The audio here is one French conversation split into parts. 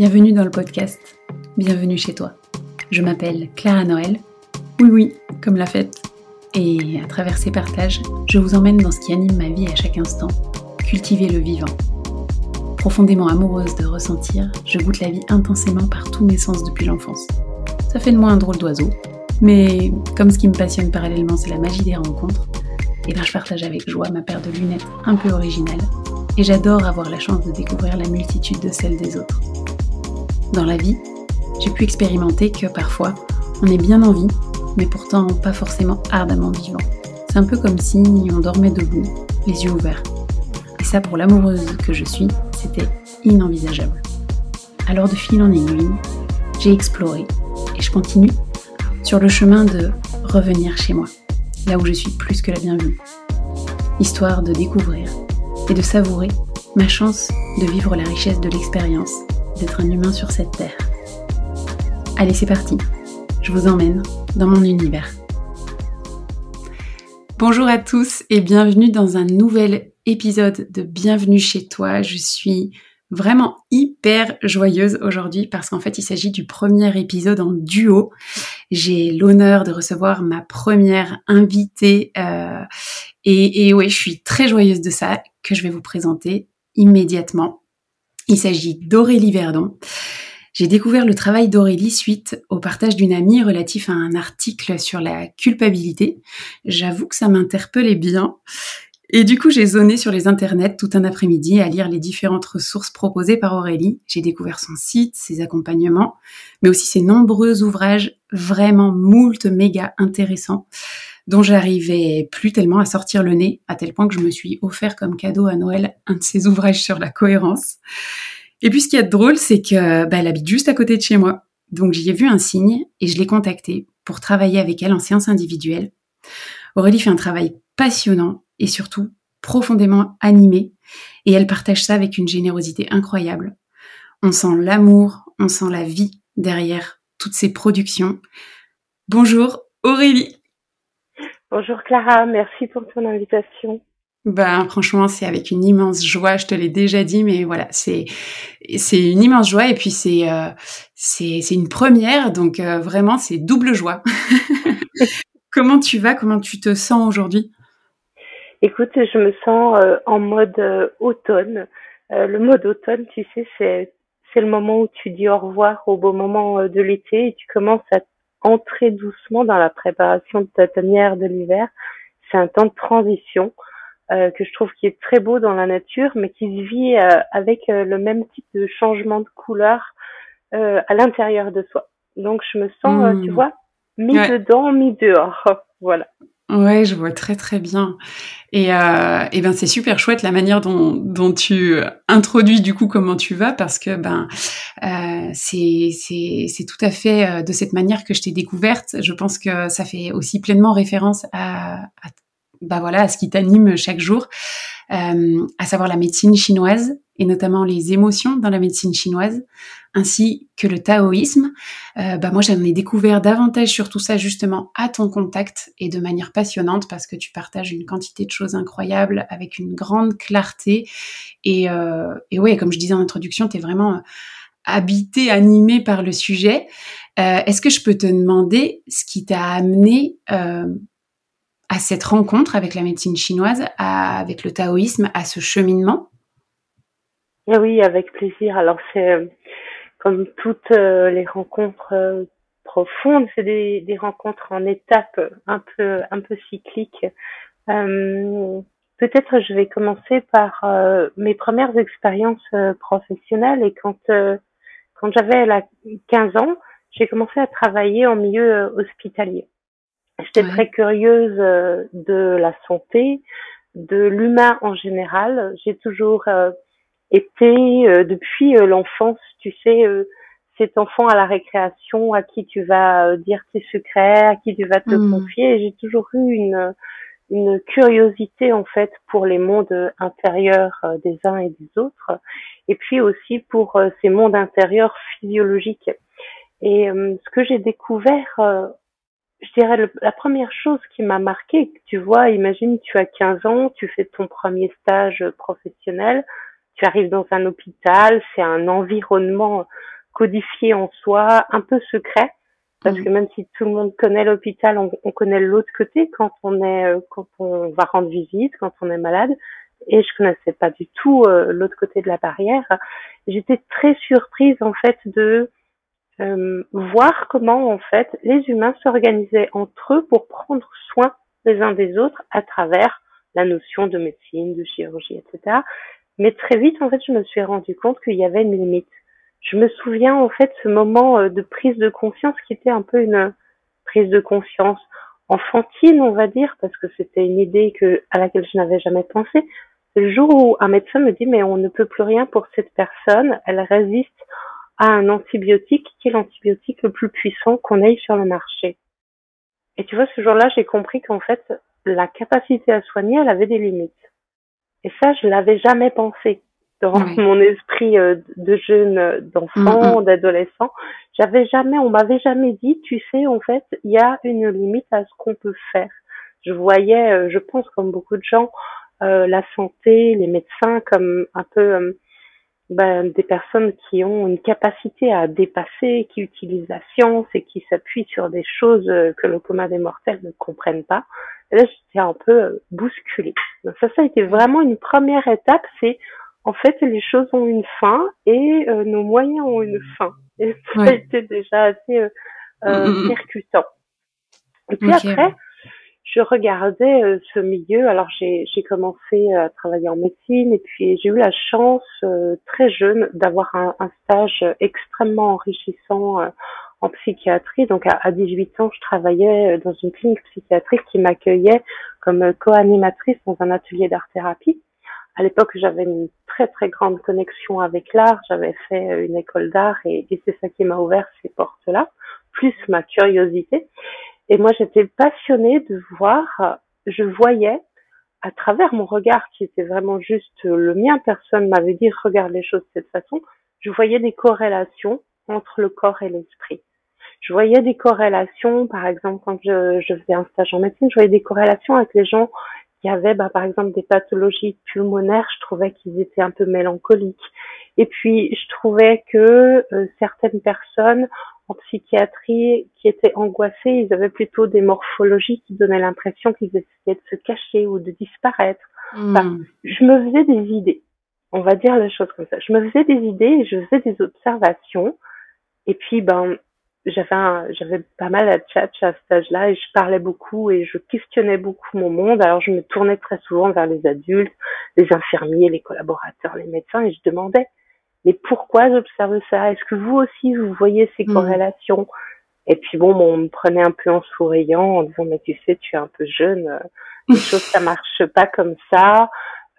Bienvenue dans le podcast. Bienvenue chez toi. Je m'appelle Clara Noël. Oui, oui, comme la fête. Et à travers ces partages, je vous emmène dans ce qui anime ma vie à chaque instant, cultiver le vivant. Profondément amoureuse de ressentir, je goûte la vie intensément par tous mes sens depuis l'enfance. Ça fait de moi un drôle d'oiseau, mais comme ce qui me passionne parallèlement c'est la magie des rencontres, et eh bien je partage avec joie ma paire de lunettes un peu originale, et j'adore avoir la chance de découvrir la multitude de celles des autres. Dans la vie, j'ai pu expérimenter que parfois, on est bien en vie, mais pourtant pas forcément ardemment vivant. C'est un peu comme si on dormait debout, les yeux ouverts. Et ça, pour l'amoureuse que je suis, c'était inenvisageable. Alors de fil en aiguille, j'ai exploré et je continue sur le chemin de revenir chez moi, là où je suis plus que la bienvenue, histoire de découvrir et de savourer ma chance de vivre la richesse de l'expérience d'être un humain sur cette terre. Allez, c'est parti. Je vous emmène dans mon univers. Bonjour à tous et bienvenue dans un nouvel épisode de Bienvenue chez toi. Je suis vraiment hyper joyeuse aujourd'hui parce qu'en fait il s'agit du premier épisode en duo. J'ai l'honneur de recevoir ma première invitée euh, et, et oui je suis très joyeuse de ça que je vais vous présenter immédiatement. Il s'agit d'Aurélie Verdon. J'ai découvert le travail d'Aurélie suite au partage d'une amie relatif à un article sur la culpabilité. J'avoue que ça m'interpellait bien. Et du coup, j'ai zoné sur les internets tout un après-midi à lire les différentes ressources proposées par Aurélie. J'ai découvert son site, ses accompagnements, mais aussi ses nombreux ouvrages vraiment moult méga intéressants dont j'arrivais plus tellement à sortir le nez, à tel point que je me suis offert comme cadeau à Noël un de ses ouvrages sur la cohérence. Et puis ce qui est drôle, c'est que bah, elle habite juste à côté de chez moi. Donc j'y ai vu un signe et je l'ai contactée pour travailler avec elle en séance individuelle. Aurélie fait un travail passionnant et surtout profondément animé et elle partage ça avec une générosité incroyable. On sent l'amour, on sent la vie derrière toutes ces productions. Bonjour Aurélie. Bonjour Clara, merci pour ton invitation. Ben franchement, c'est avec une immense joie. Je te l'ai déjà dit, mais voilà, c'est c'est une immense joie et puis c'est euh, c'est c'est une première, donc euh, vraiment c'est double joie. Comment tu vas? Comment tu te sens aujourd'hui? Écoute, je me sens euh, en mode automne. le mode automne, tu sais, c'est c'est le moment où tu dis au revoir au beau moment de l'été et tu commences à entrer doucement dans la préparation de ta tanière de l'hiver. C'est un temps de transition euh, que je trouve qui est très beau dans la nature, mais qui se vit euh, avec euh, le même type de changement de couleur à l'intérieur de soi. Donc je me sens, tu hmm. vois, mis dedans, mis dehors. voilà. Ouais, je vois très très bien. Et, euh, et ben c'est super chouette la manière dont, dont tu introduis du coup comment tu vas parce que ben euh, c'est c'est tout à fait euh, de cette manière que je t'ai découverte. Je pense que ça fait aussi pleinement référence à, à bah voilà à ce qui t'anime chaque jour, euh, à savoir la médecine chinoise et notamment les émotions dans la médecine chinoise, ainsi que le taoïsme. Euh, bah moi, j'en ai découvert davantage sur tout ça justement à ton contact et de manière passionnante parce que tu partages une quantité de choses incroyables avec une grande clarté. Et, euh, et oui, comme je disais en introduction, tu es vraiment habité, animé par le sujet. Euh, Est-ce que je peux te demander ce qui t'a amené euh, à cette rencontre avec la médecine chinoise, avec le taoïsme, à ce cheminement? Oui, avec plaisir. Alors c'est euh, comme toutes euh, les rencontres euh, profondes, c'est des, des, rencontres en étapes un peu un peu cycliques. Peut-être je vais commencer par mes premières expériences professionnelles et quand quand j'avais 15 ans, j'ai commencé à travailler en milieu hospitalier. J'étais très curieuse de la santé, de l'humain en général. J'ai toujours était euh, depuis euh, l'enfance, tu sais, euh, cet enfant à la récréation à qui tu vas dire tes secrets, à qui tu vas te mmh. confier. J'ai toujours eu une, une curiosité en fait pour les mondes intérieurs des uns et des autres, et puis aussi pour ces mondes intérieurs physiologiques. Et ce que j'ai découvert, je dirais la première chose qui m'a marqué, tu vois, imagine tu as 15 ans, tu fais ton premier stage professionnel, tu arrives dans un hôpital, c'est un environnement codifié en soi, un peu secret, parce mm. que même si tout le monde connaît l'hôpital, on, on connaît l'autre côté quand on est, euh, quand on va rendre visite, quand on est malade. Et je connaissais pas du tout euh, l'autre côté de la barrière. J'étais très surprise en fait de euh, voir comment en fait les humains s'organisaient entre eux pour prendre soin les uns des autres à travers la notion de médecine, de chirurgie, etc. Mais très vite, en fait, je me suis rendu compte qu'il y avait une limite. Je me souviens, en fait, ce moment euh, de prise de conscience qui était un peu une prise de conscience enfantine, on va dire, parce que c'était une idée que, à laquelle je n'avais jamais pensé. Le jour où un médecin me dit, mais on ne peut plus rien pour cette personne, elle résiste à un antibiotique qui est l'antibiotique le plus puissant qu'on ait sur le marché. Et tu vois, ce jour-là, j'ai compris qu'en fait, la capacité à soigner, elle avait des limites. Et ça, je l'avais jamais pensé dans mon esprit euh, de jeune, euh, d'enfant, mm, mm. d'adolescent. J'avais jamais, on m'avait jamais dit, tu sais, en fait, il y a une limite à ce qu'on peut faire. Je voyais, euh, je pense, comme beaucoup de gens, la santé, les médecins comme un peu ben, des personnes qui ont une capacité à dépasser, qui utilisent la science et qui s'appuient sur des choses que le commun des mortels ne comprennent pas. Et là, j'étais un peu euh, bousculée. Donc ça, ça a été vraiment une première étape. C'est en fait, les choses ont une fin et euh, nos moyens ont une fin. Et ça a été déjà assez euh, euh mm, mm, mm. percutant. Et puis après, je regardais euh, ce milieu. Alors j'ai commencé à travailler en médecine et puis j'ai eu la chance très jeune d'avoir un, un, stage extrêmement enrichissant en psychiatrie. Donc à, 18 ans, je travaillais euh, dans une clinique psychiatrique qui m'accueillait comme euh, co-animatrice dans un atelier d'art-thérapie. À l'époque, j'avais une très très grande connexion avec l'art. J'avais fait euh, une école d'art et, et c'est ça qui m'a ouvert ces portes-là, plus ma curiosité. Et moi, j'étais passionnée de voir, je voyais à travers mon regard qui était vraiment juste le mien, personne m'avait dit regarde les choses de cette façon, je voyais des corrélations entre le corps et l'esprit je voyais des corrélations, par exemple, quand je, faisais un stage en médecine, je voyais des corrélations avec les gens qui avaient, bah, par exemple, des pathologies pulmonaires. Je trouvais qu'ils étaient un peu mélancoliques. Et puis, je trouvais que euh, certaines personnes en psychiatrie qui étaient angoissées, ils avaient plutôt des morphologies qui donnaient l'impression qu'ils essayaient de se cacher ou de disparaître. Hmm. je me faisais des idées. On va dire les choses comme ça. Je me faisais des idées et je faisais des observations. Et puis, ben, j'avais j'avais pas mal à chat à cet âge-là et je parlais beaucoup et je questionnais beaucoup mon monde. Alors je me tournais très souvent vers les adultes, les infirmiers, les collaborateurs, les médecins et je demandais mais pourquoi j'observe ça? Est-ce que vous aussi vous voyez ces mmh. corrélations? Et puis bon, on me prenait un peu en souriant en disant mais tu sais tu es un peu jeune, euh, les choses ça marche pas comme ça.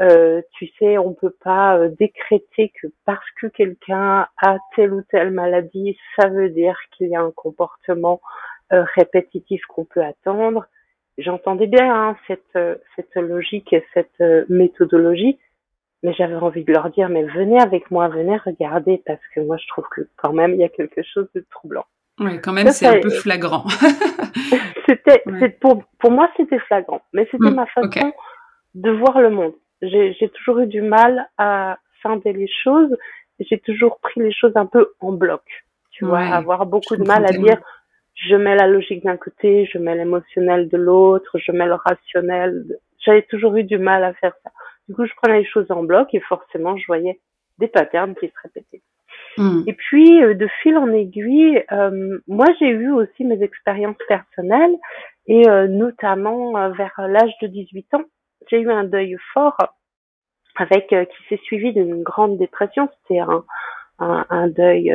Euh, tu sais, on peut pas euh, décréter que parce que quelqu'un a telle ou telle maladie, ça veut dire qu'il y a un comportement euh, répétitif qu'on peut attendre. J'entendais bien hein, cette, cette logique et cette méthodologie, mais j'avais envie de leur dire, mais venez avec moi, venez regarder, parce que moi je trouve que quand même il y a quelque chose de troublant. Oui, quand même, c'est un peu flagrant. c'était, pour, pour moi, c'était flagrant, mais c'était hmm, ma façon de voir le monde j'ai toujours eu du mal à scinder les choses. J'ai toujours pris les choses un peu en bloc. Tu vois, avoir beaucoup de mal à dire je mets la logique d'un côté, je mets l'émotionnel de l'autre, je mets le rationnel. J'avais toujours eu du mal à faire ça. Du coup, je prenais les choses en bloc et forcément, je voyais des patterns qui se répétaient. Hmm. Et puis, euh, de fil en aiguille, euh, moi, j'ai eu aussi mes expériences personnelles et euh, notamment vers l'âge de 18 ans, j'ai eu un deuil fort avec qui s'est suivi d'une grande dépression. C'était un, un, un, deuil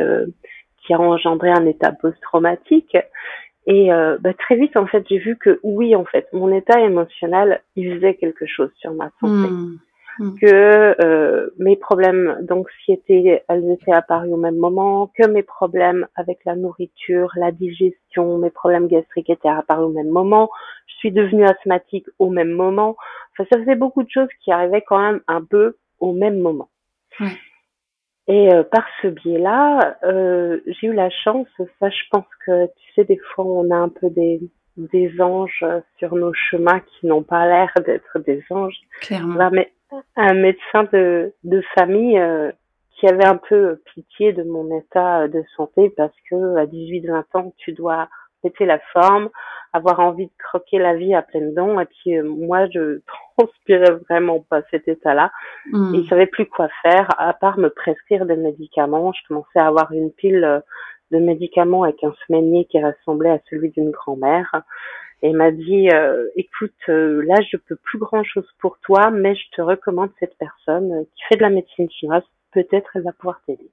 qui a engendré un état post-traumatique. Et euh, bah, très vite, en fait, j'ai vu que oui, en fait, mon état émotionnel, il faisait quelque chose sur ma santé. Hmm. Hmm. que euh, mes problèmes d'anxiété, elles étaient apparus au même moment, que mes problèmes avec la nourriture, la digestion, mes problèmes gastriques étaient apparus au même moment, je suis devenue asthmatique au même moment. Enfin, ça faisait beaucoup de choses qui arrivaient quand même un peu au même moment. Et euh, par ce biais-là, euh, j'ai eu la chance, ça je pense que tu sais, des fois on a un peu des, des anges sur nos chemins qui n'ont pas l'air d'être des anges. Clairement. mais un médecin de, de famille euh, qui avait un peu pitié de mon état de santé parce que à 18-20 ans, tu dois péter la forme, avoir envie de croquer la vie à pleines dents. Et puis euh, moi, je transpirais vraiment pas cet état-là. Hmm. Et je savais plus quoi faire à part me prescrire des médicaments. Je commençais à avoir une pile euh, de médicaments avec un semainier qui ressemblait à celui d'une grand-mère. Et m'a dit, euh, écoute, là, je peux plus grand-chose pour toi, mais je te recommande cette personne qui fait de la médecine chinoise. Peut-être elle va pouvoir t'aider.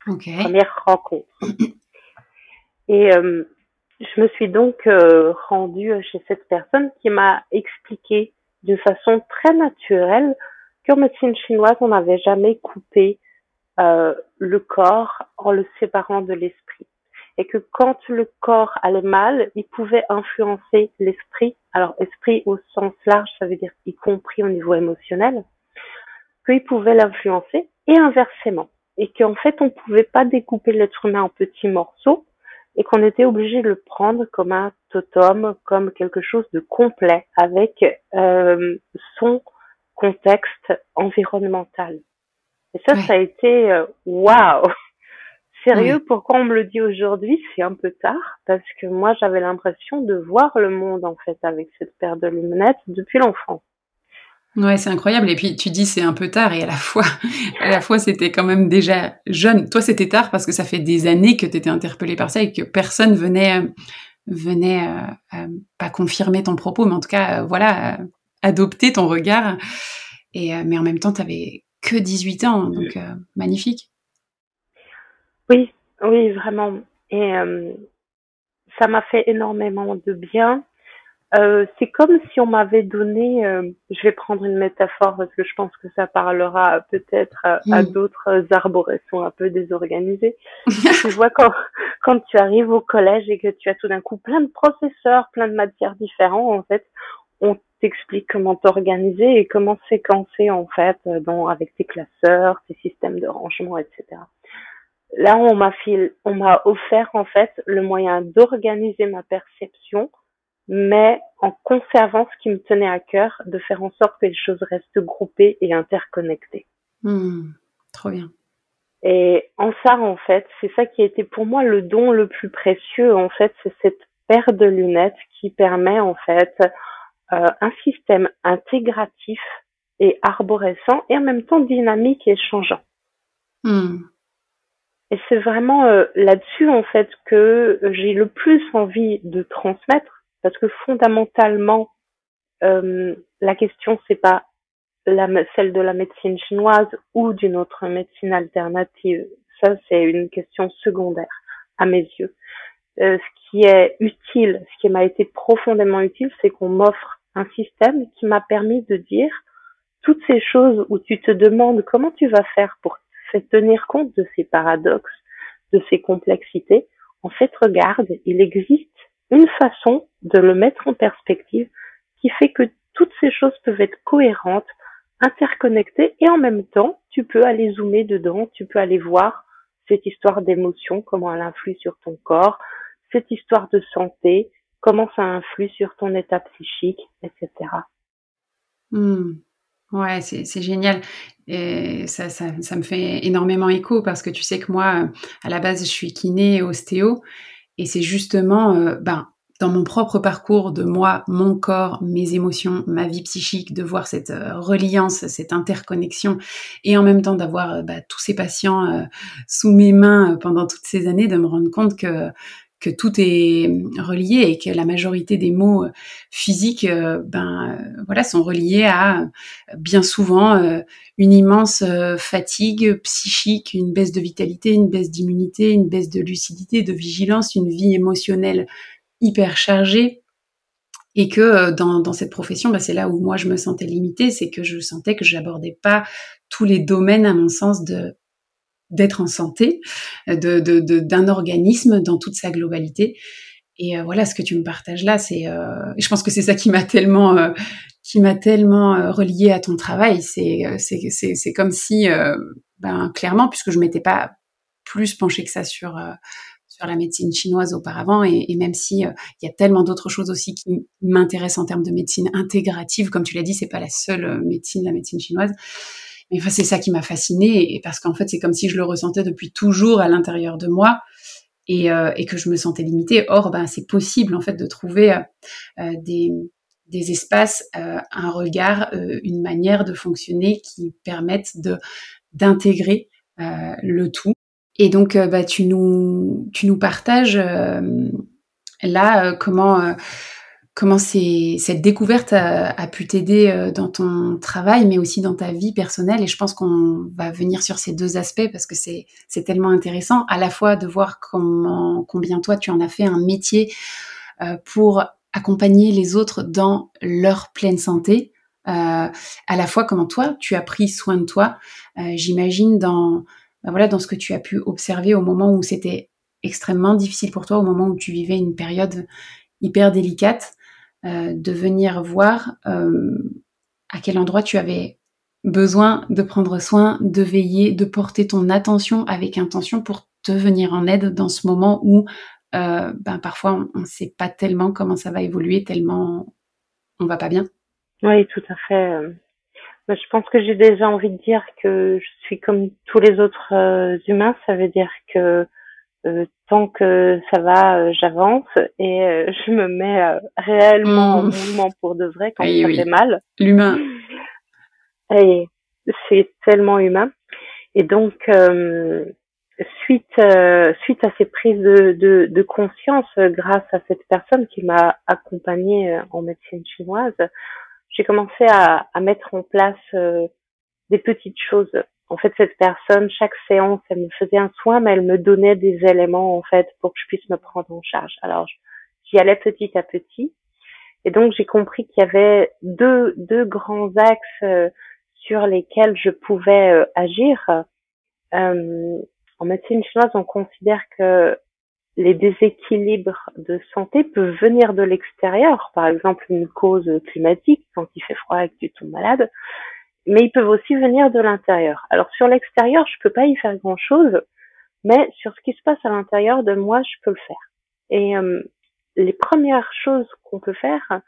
Première rencontre. Et je me suis donc euh, rendue chez cette personne qui m'a expliqué d'une façon très naturelle qu'en médecine chinoise, on n'avait jamais coupé euh, le corps en le séparant de l'esprit. Et que quand le corps allait mal, il pouvait influencer l'esprit. Alors, esprit au sens large, ça veut dire y compris au niveau émotionnel, qu'il pouvait l'influencer et inversement. Et qu'en fait, on ne pouvait pas découper l'être humain en petits morceaux, et qu'on était obligé de le prendre comme un totem, comme quelque chose de complet avec euh, son contexte environnemental. Et ça, ça a été euh, waouh. Sérieux, pourquoi on me le dit aujourd'hui C'est un peu tard parce que moi j'avais l'impression de voir le monde en fait avec cette paire de lunettes depuis l'enfance. Ouais, c'est incroyable. Et puis tu dis c'est un peu tard et à la fois, à la fois c'était quand même déjà jeune. Toi c'était tard parce que ça fait des années que tu étais interpellé par ça et que personne venait, euh, venait euh, euh, pas confirmer ton propos, mais en tout cas voilà adopter ton regard. Et mais en même temps t'avais que 18 ans, donc magnifique. Oui, oui vraiment. Et ça m'a fait énormément de bien. Euh, c'est comme si on m'avait donné, euh, je vais prendre une métaphore parce que je pense que ça parlera peut-être à, mm. d'autres arborescents un peu désorganisés. tu vois quand, quand tu arrives au collège et que tu as tout d'un coup plein de professeurs, plein de matières différentes, en fait, on t'explique comment t'organiser et comment séquencer en fait, euh, dans, avec tes classeurs, tes systèmes de rangement, etc. Là, on m'a on m'a offert en fait le moyen d'organiser ma perception mais en conservant ce qui me tenait à cœur, de faire en sorte que les choses restent groupées et interconnectées. Hmm, trop bien. Et en ça, en fait, c'est ça qui a été pour moi le don le plus précieux. En fait, c'est cette paire de lunettes qui permet en fait euh, un système intégratif et arborescent et en même temps dynamique et changeant. Hmm. Et c'est vraiment euh, là-dessus en fait que j'ai le plus envie de transmettre parce que fondamentalement, euh, la question c'est pas celle de la médecine chinoise ou d'une autre médecine alternative. Ça, c'est une question secondaire à mes yeux. Euh, ce qui est utile, ce qui m'a été profondément utile, c'est qu'on m'offre un système qui m'a permis de dire toutes ces choses où tu te demandes comment tu vas faire pour tenir compte de ces paradoxes, de ces complexités. En fait, regarde, il existe une façon de le mettre en perspective qui fait que toutes ces choses peuvent être cohérentes, interconnectées et en même temps, tu peux aller zoomer dedans, tu peux aller voir cette histoire d'émotion, comment elle influe sur ton corps, cette histoire de santé, comment ça influe sur ton état psychique, etc. Ouais, c'est génial. Et ça, ça, ça, me fait énormément écho parce que tu sais que moi, à la base, je suis kiné et ostéo. Et c'est justement, euh, ben, dans mon propre parcours de moi, mon corps, mes émotions, ma vie psychique, de voir cette euh, reliance, cette interconnexion, et en même temps d'avoir euh, bah, tous ces patients sous mes mains pendant toutes ces années, de me rendre compte que tout est relié et que la majorité des mots physiques, ben voilà, sont reliés à bien souvent une immense fatigue psychique, une baisse de vitalité, une baisse d'immunité, une baisse de lucidité, de vigilance, une vie émotionnelle hyper chargée. Et que dans, dans cette profession, ben, c'est là où moi je me sentais limitée, c'est que je sentais que j'abordais pas tous les domaines, à mon sens, de d'être en santé, de, d'un organisme dans toute sa globalité. Et euh, voilà, ce que tu me partages là, c'est, euh, je pense que c'est ça qui m'a tellement, euh, qui m'a tellement relié à ton travail. C'est, c'est, c'est, c'est comme si, ben clairement, puisque je m'étais pas plus penchée que ça sur sur la médecine chinoise auparavant, et, même si il y a tellement d'autres choses aussi qui m'intéressent en termes de médecine intégrative, comme tu l'as dit, c'est pas la seule médecine, la médecine chinoise. Mais enfin, c'est ça qui m'a fascinée, parce qu'en fait, c'est comme si je le ressentais depuis toujours à l'intérieur de moi. Et, et, que je me sentais limitée. Or, ben, c'est possible en fait de trouver des, des espaces, euh, un regard, euh, une manière de fonctionner qui permettent de d'intégrer euh, le tout. Et donc, bah, tu nous tu nous partages là comment comment cette découverte a, pu t'aider dans ton travail, mais aussi dans ta vie personnelle. Et je pense qu'on va venir sur ces deux aspects parce que c'est tellement intéressant, à la fois de voir combien toi tu en as fait un métier pour accompagner les autres dans leur pleine santé, euh, à la fois comment toi tu as pris soin de toi. Euh, j'imagine dans ben voilà dans ce que tu as pu observer au moment où c'était extrêmement difficile pour toi, au moment où tu vivais une période hyper délicate, euh, de venir voir à quel endroit tu avais besoin de prendre soin, de veiller, de porter ton attention avec intention pour te venir en aide dans ce moment où euh, ben parfois on ne sait pas tellement comment ça va évoluer, tellement on va pas bien. Oui, tout à fait. Euh, je pense que j'ai déjà envie de dire que je suis comme tous les autres euh, humains. Ça veut dire que tant que ça va, j'avance et je me mets réellement en mmh. mouvement pour de vrai quand ça fait mal. L'humain. Et c'est tellement humain. Et donc, suite euh, suite à ces prises de, de, de conscience euh, grâce à cette personne qui m'a accompagnée euh, en médecine chinoise, j'ai commencé à, à, mettre en place des petites choses. En fait, cette personne, chaque séance, elle me faisait un soin, mais elle me donnait des éléments en fait pour que je puisse me prendre en charge. Alors, j'y allais petit à petit, et donc j'ai compris qu'il y avait deux deux grands axes sur lesquels je pouvais agir. Euh, en médecine chinoise, on considère que les déséquilibres de santé peuvent venir de l'extérieur, par exemple une cause climatique, quand il fait froid et que tu tombes malade, mais ils peuvent aussi venir de l'intérieur. Alors sur l'extérieur, je peux pas y faire grand-chose, mais sur ce qui se passe à l'intérieur de moi, je peux le faire. Et euh, les premières choses qu'on peut faire,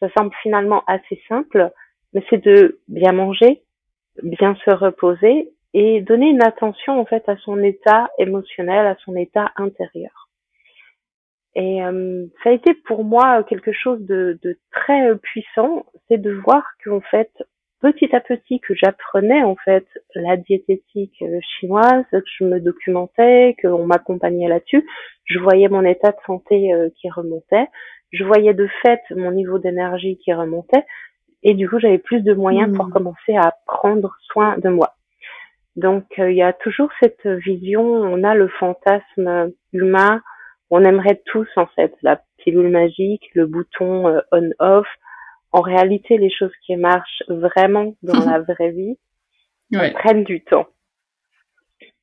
ça semble finalement assez simple, mais c'est de bien manger, bien se reposer et donner une attention en fait à son état émotionnel, à son état intérieur. Et euh, ça a été pour moi quelque chose de, de très puissant, c'est de voir qu'en fait petit à petit que j'apprenais en fait la diététique euh, chinoise, que je me documentais, qu'on m'accompagnait là-dessus, je voyais mon état de santé euh, qui remontait, je voyais de fait mon niveau d'énergie qui remontait, et du coup j'avais plus de moyens pour mmh. commencer à prendre soin de moi. Donc euh, il y a toujours cette vision, on a le fantasme humain, on aimerait tous en fait la pilule magique, le bouton euh, on-off. En réalité, les choses qui marchent vraiment dans la vraie vie prennent du temps.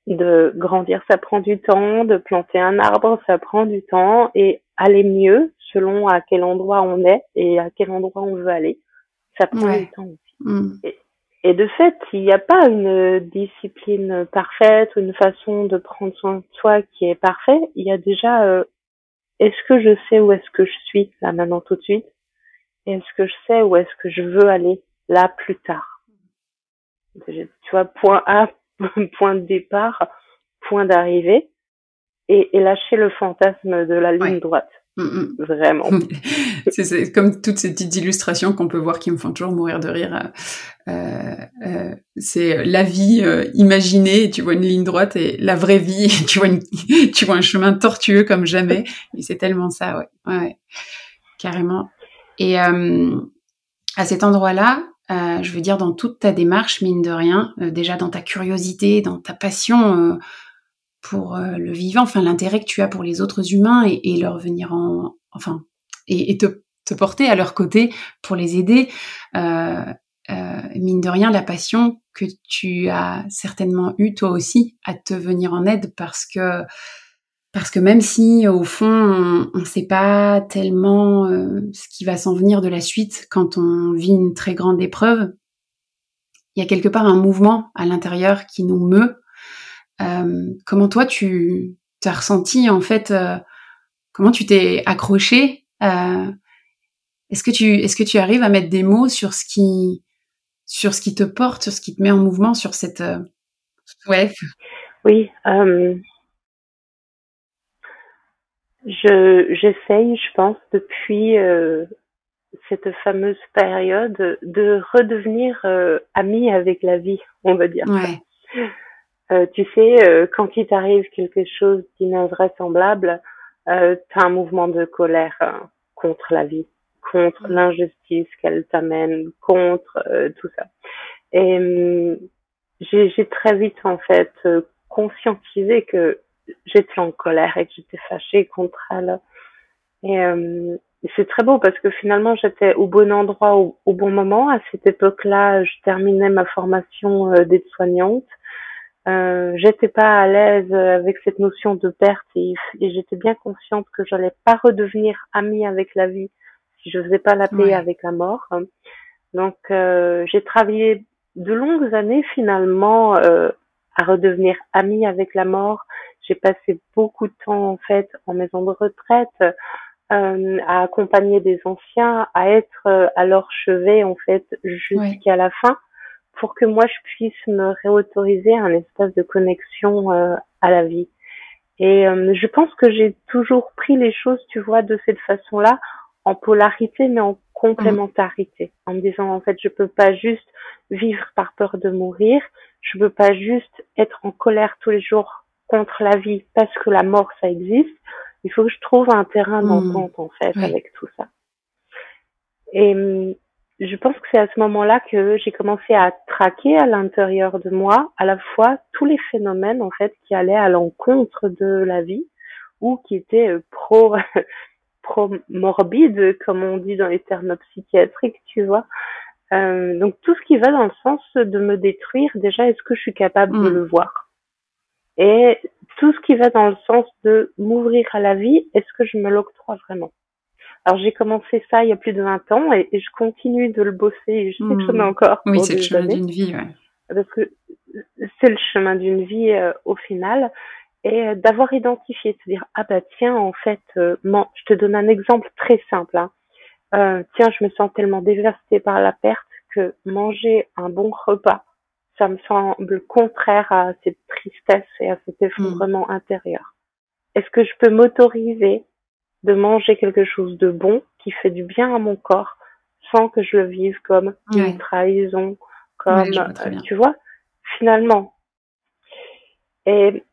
De grandir, ça prend du temps. De planter un arbre, ça prend du temps. Et aller mieux, selon à quel endroit on est et à quel endroit on veut aller, ça prend du temps aussi. Mm. Et de fait, il n'y a pas une discipline parfaite ou une façon de prendre soin de soi qui est parfaite. Il y a déjà euh, est-ce que je sais où est-ce que je suis là maintenant tout de suite? Est-ce que je sais où est-ce que je veux aller là plus tard? Tu vois, point A, point de départ, point d'arrivée, et, et lâcher le fantasme de la ligne droite. Mm, mm. Vraiment. c'est comme toutes ces petites illustrations qu'on peut voir qui me font toujours mourir de rire. Euh, euh, c'est la vie euh, imaginée, tu vois une ligne droite, et la vraie vie, tu vois, une, tu vois un chemin tortueux comme jamais. Et c'est tellement ça, ouais, ouais, carrément. Et euh, à cet endroit-là, euh, je veux dire dans toute ta démarche, mine de rien, déjà dans ta curiosité, dans ta passion pour euh, le vivant, enfin l'intérêt que tu as pour les autres humains et, leur venir en, enfin, et, te, te, porter à leur côté pour les aider. Euh, euh, mine de rien, la passion que tu as certainement eu toi aussi à te venir en aide parce que parce que même si au fond on ne sait pas tellement ce qui va s'en venir de la suite quand on vit une très grande épreuve, il y a quelque part un mouvement à l'intérieur qui nous meut euh, comment toi tu as ressenti en fait euh, Comment tu t'es accroché Est-ce que tu est-ce que tu arrives à mettre des mots sur ce qui sur ce qui te porte, sur ce qui te met en mouvement, sur cette ouais. Oui. Je j'essaye, je pense, depuis cette fameuse période de redevenir euh, amie avec la vie, on va dire. Euh, tu sais, euh, quand il t'arrive quelque chose d'invraisemblable, euh, tu as un mouvement de colère hein, contre la vie, contre l'injustice qu'elle t'amène, contre tout ça. Et hum, j'ai très vite en fait conscientisé que j'étais en colère et que j'étais fâchée contre elle. Et hum, c'est très beau parce que finalement j'étais au bon endroit au, bon moment. À cette époque-là, je terminais ma formation euh, d'aide-soignante. Euh, j'étais pas à l'aise avec cette notion de perte et, j'étais bien consciente que j'allais pas redevenir amie avec la vie si je faisais pas la paix avec la mort. Donc euh, j'ai travaillé de longues années finalement euh, à redevenir amie avec la mort. J'ai passé beaucoup de temps en fait en maison de retraite euh, à accompagner des anciens, à être euh, à leur chevet en fait jusqu'à la fin, pour que moi je puisse me réautoriser un espace de connexion euh, à la vie. Et je pense que j'ai toujours pris les choses, tu vois, de cette façon-là, en polarité mais en complémentarité, en me disant en fait je peux pas juste vivre par peur de mourir, je peux pas juste être en colère tous les jours contre la vie parce que la mort ça existe il faut que je trouve un terrain hmm. d'entente en fait avec tout ça. Et hum, je pense que c'est à ce moment-là que j'ai commencé à traquer à l'intérieur de moi à la fois tous les phénomènes en fait qui allaient à l'encontre de la vie ou qui étaient euh, pro pro morbide comme on dit dans les termes psychiatriques, tu vois. Euh, donc tout ce qui va dans le sens de me détruire, déjà est-ce que je suis capable de hmm. le voir? Et tout ce qui va dans le sens de m'ouvrir à la vie, est-ce que je me l'octroie vraiment? Alors j'ai commencé ça il y a plus de 20 ans et, je continue de le bosser. Et je sais que j'en ai encore. Oui, c'est le chemin d'une vie. Ouais. Parce que c'est le chemin d'une vie euh, au final. Et euh, d'avoir identifié, de se dire, ah bah tiens, en fait, euh, je te donne un exemple très simple. Hein. Euh, tiens, je me sens tellement dévastée par la perte que manger un bon repas ça me semble contraire à cette tristesse et à cet effondrement mm. intérieur. Est-ce que je peux m'autoriser de manger quelque chose de bon qui fait du bien à mon corps sans que je le vive comme une trahison, comme euh, tu vois, finalement? Et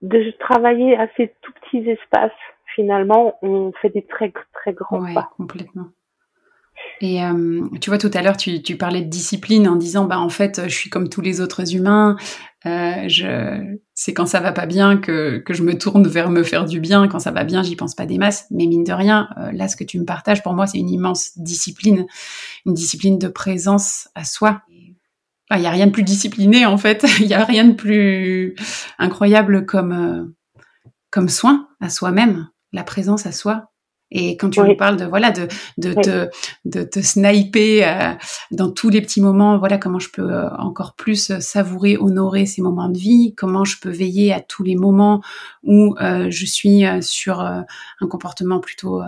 de travailler à ces tout petits espaces, finalement, on fait des très très grands ouais, complètement. Et euh, tu vois, tout à l'heure, tu, parlais de discipline en disant, bah en fait, je suis comme tous les autres humains. Euh, je, c'est quand ça va pas bien que, que je me tourne vers me faire du bien. Quand ça va bien, j'y pense pas des masses. Mais mine de rien, euh, là, ce que tu me partages, pour moi, c'est une immense discipline, une discipline de présence à soi. Il y a rien de plus discipliné en fait. Il y a rien de plus incroyable comme comme soin à soi-même, la présence à soi. Et quand tu me parles de voilà de de te de te sniper euh, dans tous les petits moments, voilà comment je peux euh, encore plus savourer, honorer ces moments de vie, comment je peux veiller à tous les moments où euh, je suis sur un comportement plutôt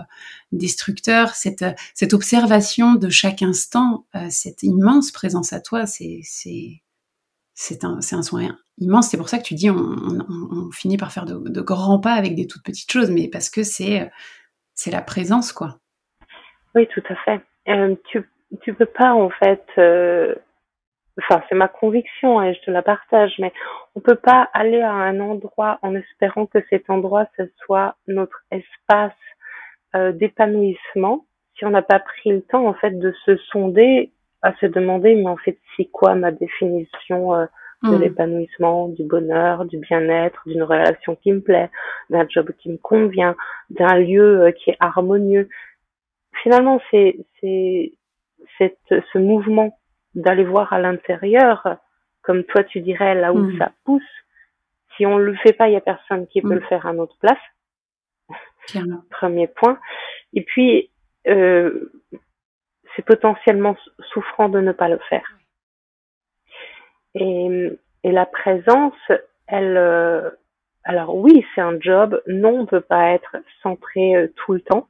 destructeur, cette cette observation de chaque instant, cette immense présence à toi, c'est c'est c'est un c'est un soin immense. C'est pour ça que tu dis on, on, on finit par faire de, de grands pas avec des toutes petites choses, mais parce que c'est c'est la présence, quoi. Oui, tout à fait. Euh, tu tu peux pas en fait. Euh, enfin, c'est ma conviction et je te la partage, mais on peut pas aller à un endroit en espérant que cet endroit ce soit notre espace euh, d'épanouissement si on n'a pas pris le temps en fait de se sonder, à se demander mais en fait c'est quoi ma définition de mm. l'épanouissement, du bonheur, du bien-être, d'une relation qui me plaît, d'un job qui me convient, d'un lieu euh, qui est harmonieux. Finalement, c'est c'est ce mouvement d'aller voir à l'intérieur, comme toi tu dirais là où mm. ça pousse. Si on le fait pas, il y a personne qui peut mm. le faire à notre place. Premier point. Et puis, euh, c'est potentiellement souffrant de ne pas le faire. Et, et la présence, elle, euh, alors oui, c'est un job. Non, on peut pas être centré euh, tout le temps.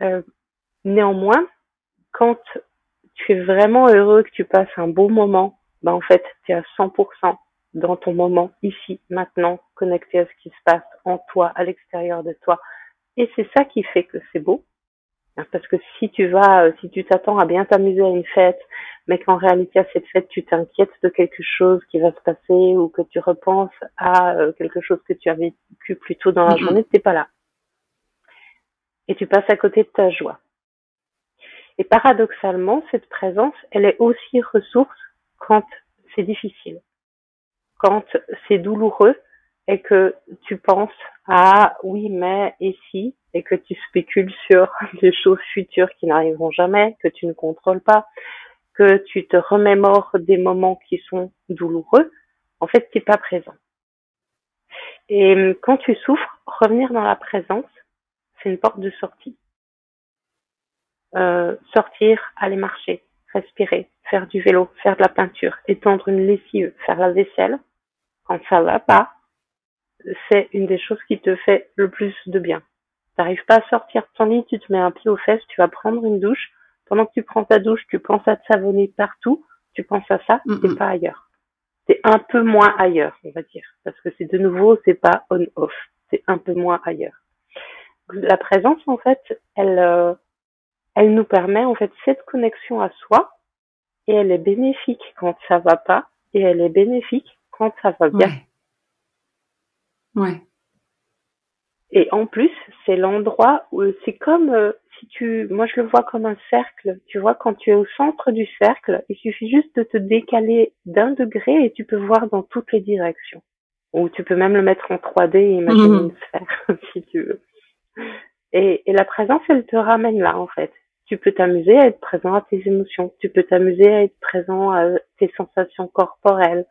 Euh, néanmoins, quand tu es vraiment heureux, que tu passes un beau moment, ben en fait, tu es à 100% dans ton moment, ici, maintenant, connecté à ce qui se passe en toi, à l'extérieur de toi. Et c'est ça qui fait que c'est beau. Parce que si tu vas, euh, si tu t'attends à bien t'amuser à une fête, mais qu'en réalité à cette fête tu t'inquiètes de quelque chose qui va se passer ou que tu repenses à euh, quelque chose que tu avais vécu plus tôt dans la journée, journée, t'es pas là. Et tu passes à côté de ta joie. Et paradoxalement, cette présence, elle est aussi ressource quand c'est difficile, quand c'est douloureux et que tu penses à oui mais et si et que tu spécules sur des choses futures qui n'arriveront jamais, que tu ne contrôles pas, que tu te remémores des moments qui sont douloureux, en fait, tu n'es pas présent. Et quand tu souffres, revenir dans la présence, c'est une porte de sortie. Euh, sortir, aller marcher, respirer, faire du vélo, faire de la peinture, étendre une lessive, faire la vaisselle, quand ça va pas, c'est une des choses qui te fait le plus de bien. T'arrives pas à sortir de ton lit, tu te mets un pied aux fesses, tu vas prendre une douche. Pendant que tu prends ta douche, tu penses à te savonner partout, tu penses à ça, c'est pas ailleurs. C'est un peu moins ailleurs, on va dire. Parce que c'est de nouveau, c'est pas on-off. C'est un peu moins ailleurs. La présence, en fait, elle, euh, elle nous permet, en fait, cette connexion à soi, et elle est bénéfique quand ça va pas, et elle est bénéfique quand ça va bien. Ouais. Et en plus, c'est l'endroit où c'est comme euh, si tu, moi je le vois comme un cercle. Tu vois, quand tu es au centre du cercle, il suffit juste de te décaler d'un degré et tu peux voir dans toutes les directions. Ou tu peux même le mettre en 3D et imaginer mhm. une sphère, si tu veux. Et, et la présence, elle te ramène là, en fait. Tu peux t'amuser à être présent à tes émotions. Tu peux t'amuser à être présent à tes sensations corporelles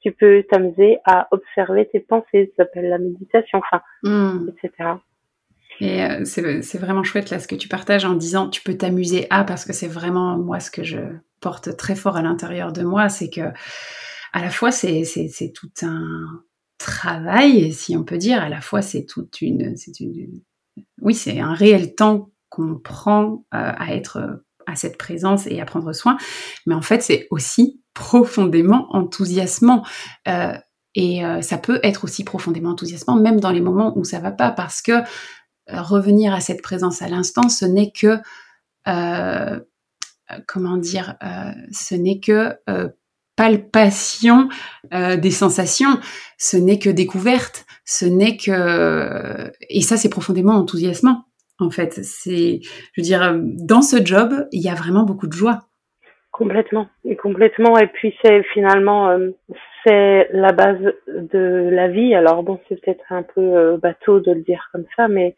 tu peux t'amuser à observer tes pensées, ça s'appelle la méditation, enfin, hmm. etc. Et euh, c'est vraiment chouette là ce que tu partages en disant tu peux t'amuser à parce que c'est vraiment moi ce que je porte très fort à l'intérieur de moi, c'est que à la fois c'est tout un travail, si on peut dire, à la fois c'est toute une, une, oui c'est un réel temps qu'on prend euh, à être à cette présence et à prendre soin, mais en fait c'est aussi profondément enthousiasmant. Euh, et euh, ça peut être aussi profondément enthousiasmant, même dans les moments où ça va pas, parce que euh, revenir à cette présence à l'instant, ce n'est que, comment dire, ce n'est que palpation des sensations, ce n'est que découverte, ce n'est que, et ça c'est profondément enthousiasmant. En fait, c'est, je veux dire, dans ce job, il y a vraiment beaucoup de joie. Complètement, et complètement. Et puis c'est finalement euh, c'est la base de la vie. Alors bon, c'est peut-être un peu euh, bateau de le dire comme ça, mais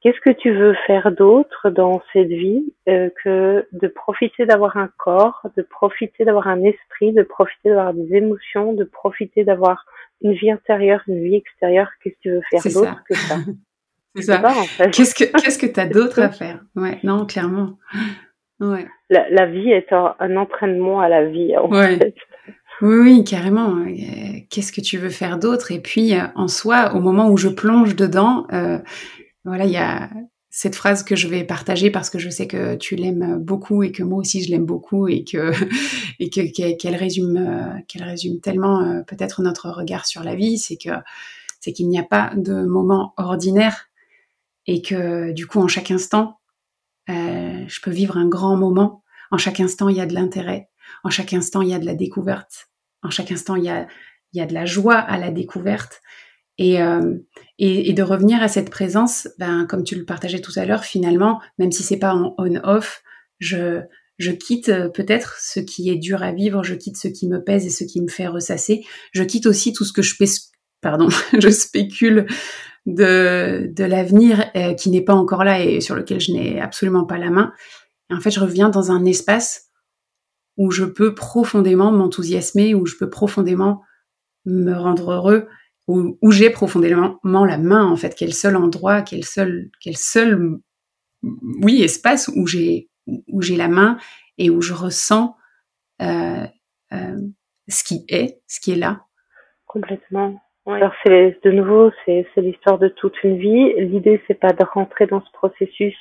qu'est-ce que tu veux faire d'autre dans cette vie euh, que de profiter d'avoir un corps, de profiter d'avoir un esprit, de profiter d'avoir des émotions, de profiter d'avoir une vie intérieure, une vie extérieure? Qu'est-ce que tu veux faire d'autre que ça? C'est ça. Qu'est-ce que qu'est-ce que tu as d'autre à faire? Ouais, non, clairement. Ouais. La, la, vie est un, un, entraînement à la vie, en fait. Oui, oui, carrément. Euh, qu'est-ce que tu veux faire d'autre? Et puis, euh, en soi, au moment où je plonge dedans, euh, voilà, il y a cette phrase que je vais partager parce que je sais que tu l'aimes beaucoup et que moi aussi je l'aime beaucoup et que et que qu'elle résume euh, qu'elle résume tellement peut-être notre regard sur la vie, c'est que c'est qu'il n'y a pas de moment ordinaire et que du coup en chaque instant euh, je peux vivre un grand moment. En chaque instant, il y a de l'intérêt. En chaque instant, il y a de la découverte. En chaque instant, il y a, il y a de la joie à la découverte. Et, euh, et, et, de revenir à cette présence, ben, comme tu le partageais tout à l'heure, finalement, même si c'est pas en on-off, je, je quitte euh, peut-être ce qui est dur à vivre, je quitte ce qui me pèse et ce qui me fait ressasser. Je quitte aussi tout ce que je, pardon, je spécule de, de l'avenir euh, qui n'est pas encore là et sur lequel je n'ai absolument pas la main. Et en fait, je reviens dans un espace où je peux profondément m'enthousiasmer, où je peux profondément me rendre heureux, où, où j'ai profondément la main, en fait, quel seul endroit, quel seul, quel seul, oui, espace où j'ai, où j'ai la main et où je ressens euh, euh, ce qui est, ce qui est là. Complètement. Alors c'est de nouveau c'est c'est l'histoire de toute une vie. L'idée c'est pas de rentrer dans ce processus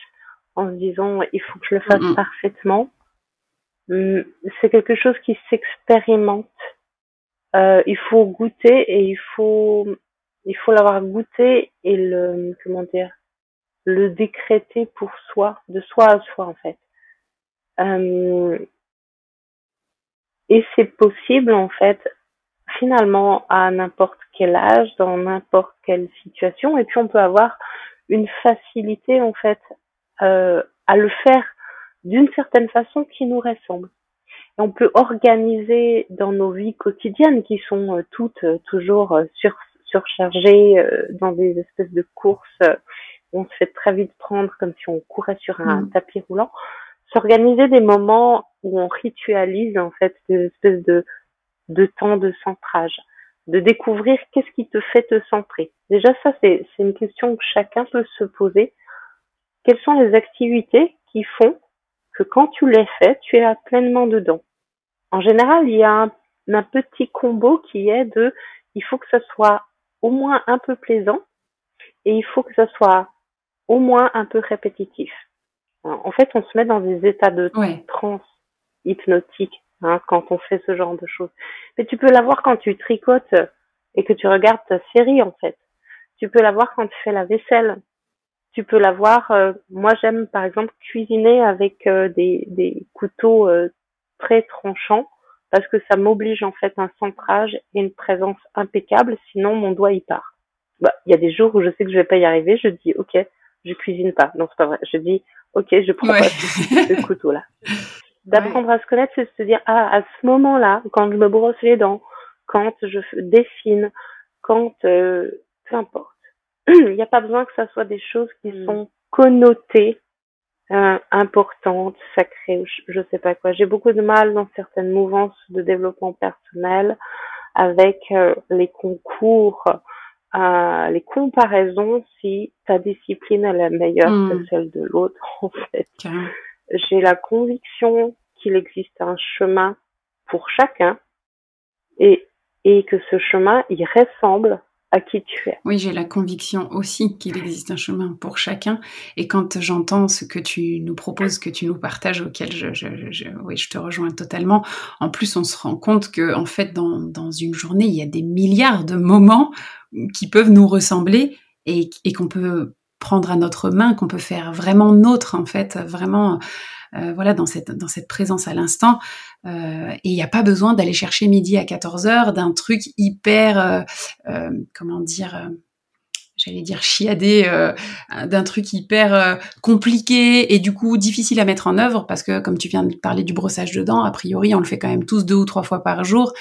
en se disant il faut que je le fasse parfaitement. Hum, c'est quelque chose qui s'expérimente. Euh, il faut goûter et il faut il faut l'avoir goûté et le comment dire le décréter pour soi, de soi à soi en fait. Euh, et c'est possible en fait finalement à n'importe quel âge, dans n'importe quelle situation, et puis on peut avoir une facilité en fait euh, à le faire d'une certaine façon qui nous ressemble. Et on peut organiser dans nos vies quotidiennes qui sont euh, toutes euh, toujours sur, surchargées dans des espèces de courses on se fait très vite prendre comme si on courait sur un mm. tapis roulant, s'organiser des moments où on ritualise en fait des espèces de, de temps de centrage, de découvrir qu'est-ce qui te fait te centrer. Déjà ça c'est une question que chacun peut se poser. Quelles sont les activités qui font que quand tu les fais, tu es pleinement dedans? En général, il y a un, un petit combo qui est de il faut que ce soit au moins un peu plaisant et il faut que ce soit au moins un peu répétitif. En fait, on se met dans des états de transe hypnotique hein, quand on fait ce genre de choses. Mais tu peux l'avoir quand tu tricotes et que tu regardes ta série en fait. Tu peux l'avoir quand tu fais la vaisselle. Tu peux l'avoir. Euh, moi, j'aime par exemple cuisiner avec euh, des, des couteaux euh, très tranchants parce que ça m'oblige en fait un centrage et une présence impeccable. Sinon, mon doigt y part. Bah, il y a des jours où je sais que je vais pas y arriver. Je dis ok, je cuisine pas. Non, c'est pas vrai. Je dis, ok, je prends pas ce, couteau-là. D'apprendre à se connaître, c'est de se dire, ah, à ce moment-là, quand je me brosse les dents, quand je dessine, quand, euh, peu importe. Il n'y a pas besoin que ça soit des choses qui mm. sont connotées, euh, importantes, sacrées, je, je sais pas quoi. J'ai beaucoup de mal dans certaines mouvances de développement personnel avec euh, les concours les comparaisons si ta discipline est la meilleure que hmm. celle de l'autre, en fait. J'ai la conviction qu'il existe un chemin pour chacun et, et que ce chemin, il ressemble à qui tu es. Oui, j'ai la conviction aussi qu'il existe un chemin pour chacun. Et quand j'entends ce que tu nous proposes, que tu nous partages, auquel je, je, je, oui, je te rejoins totalement. En plus, on se rend compte que, en fait, dans, dans une journée, il y a des milliards de moments qui peuvent nous ressembler et, et qu'on peut prendre à notre main, qu'on peut faire vraiment nôtre, en fait, vraiment euh, voilà, dans cette, dans cette présence à l'instant. Euh, et il n'y a pas besoin d'aller chercher midi à 14 heures d'un truc hyper, euh, comment dire, j'allais dire chiadé, d'un truc hyper compliqué et du coup difficile à mettre en œuvre parce que comme tu viens de parler du brossage de dents, a priori on le fait quand même tous deux ou trois fois par jour.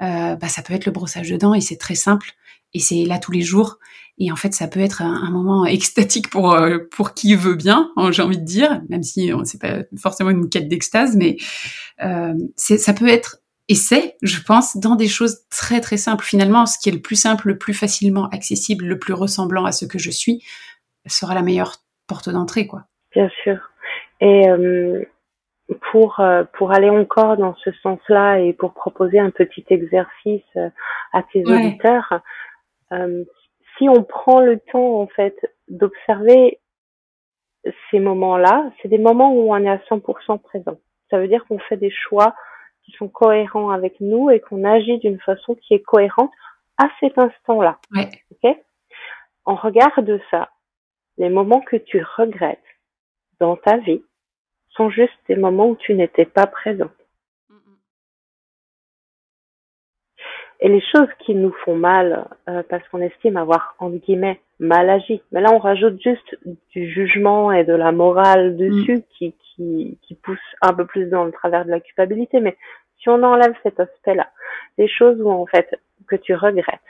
bah, ça peut être le brossage de dents et c'est très simple et c'est là tous les jours. Et en fait, ça peut être un, moment extatique pour euh, pour qui veut bien, hein, j'ai envie de dire, même si euh, c'est pas forcément une quête d'extase, mais euh, ça peut être et c'est, je pense, dans des choses très très simples. Finalement, ce qui est le plus simple, le plus facilement accessible, le plus ressemblant à ce que je suis, sera la meilleure porte d'entrée, quoi. Bien sûr. Et euh, pour pour aller encore dans ce sens-là et pour proposer un petit exercice à tes auditeurs, euh, si on prend le temps en fait d'observer ces moments-là, c'est des moments où on est à 100% présent. Ça veut dire qu'on fait des choix qui sont cohérents avec nous et qu'on agit d'une façon qui est cohérente à cet instant-là. Ouais. Ok? On regarde ça. Les moments que tu regrettes dans ta vie sont juste des moments où tu n'étais pas présent. Et les choses qui nous font mal, euh, parce qu'on estime avoir, entre guillemets, mal agi, mais là on rajoute juste du jugement et de la morale dessus mm. qui, qui, qui pousse un peu plus dans le travers de la culpabilité, mais si on enlève cet aspect-là, des choses où en fait, que tu regrettes,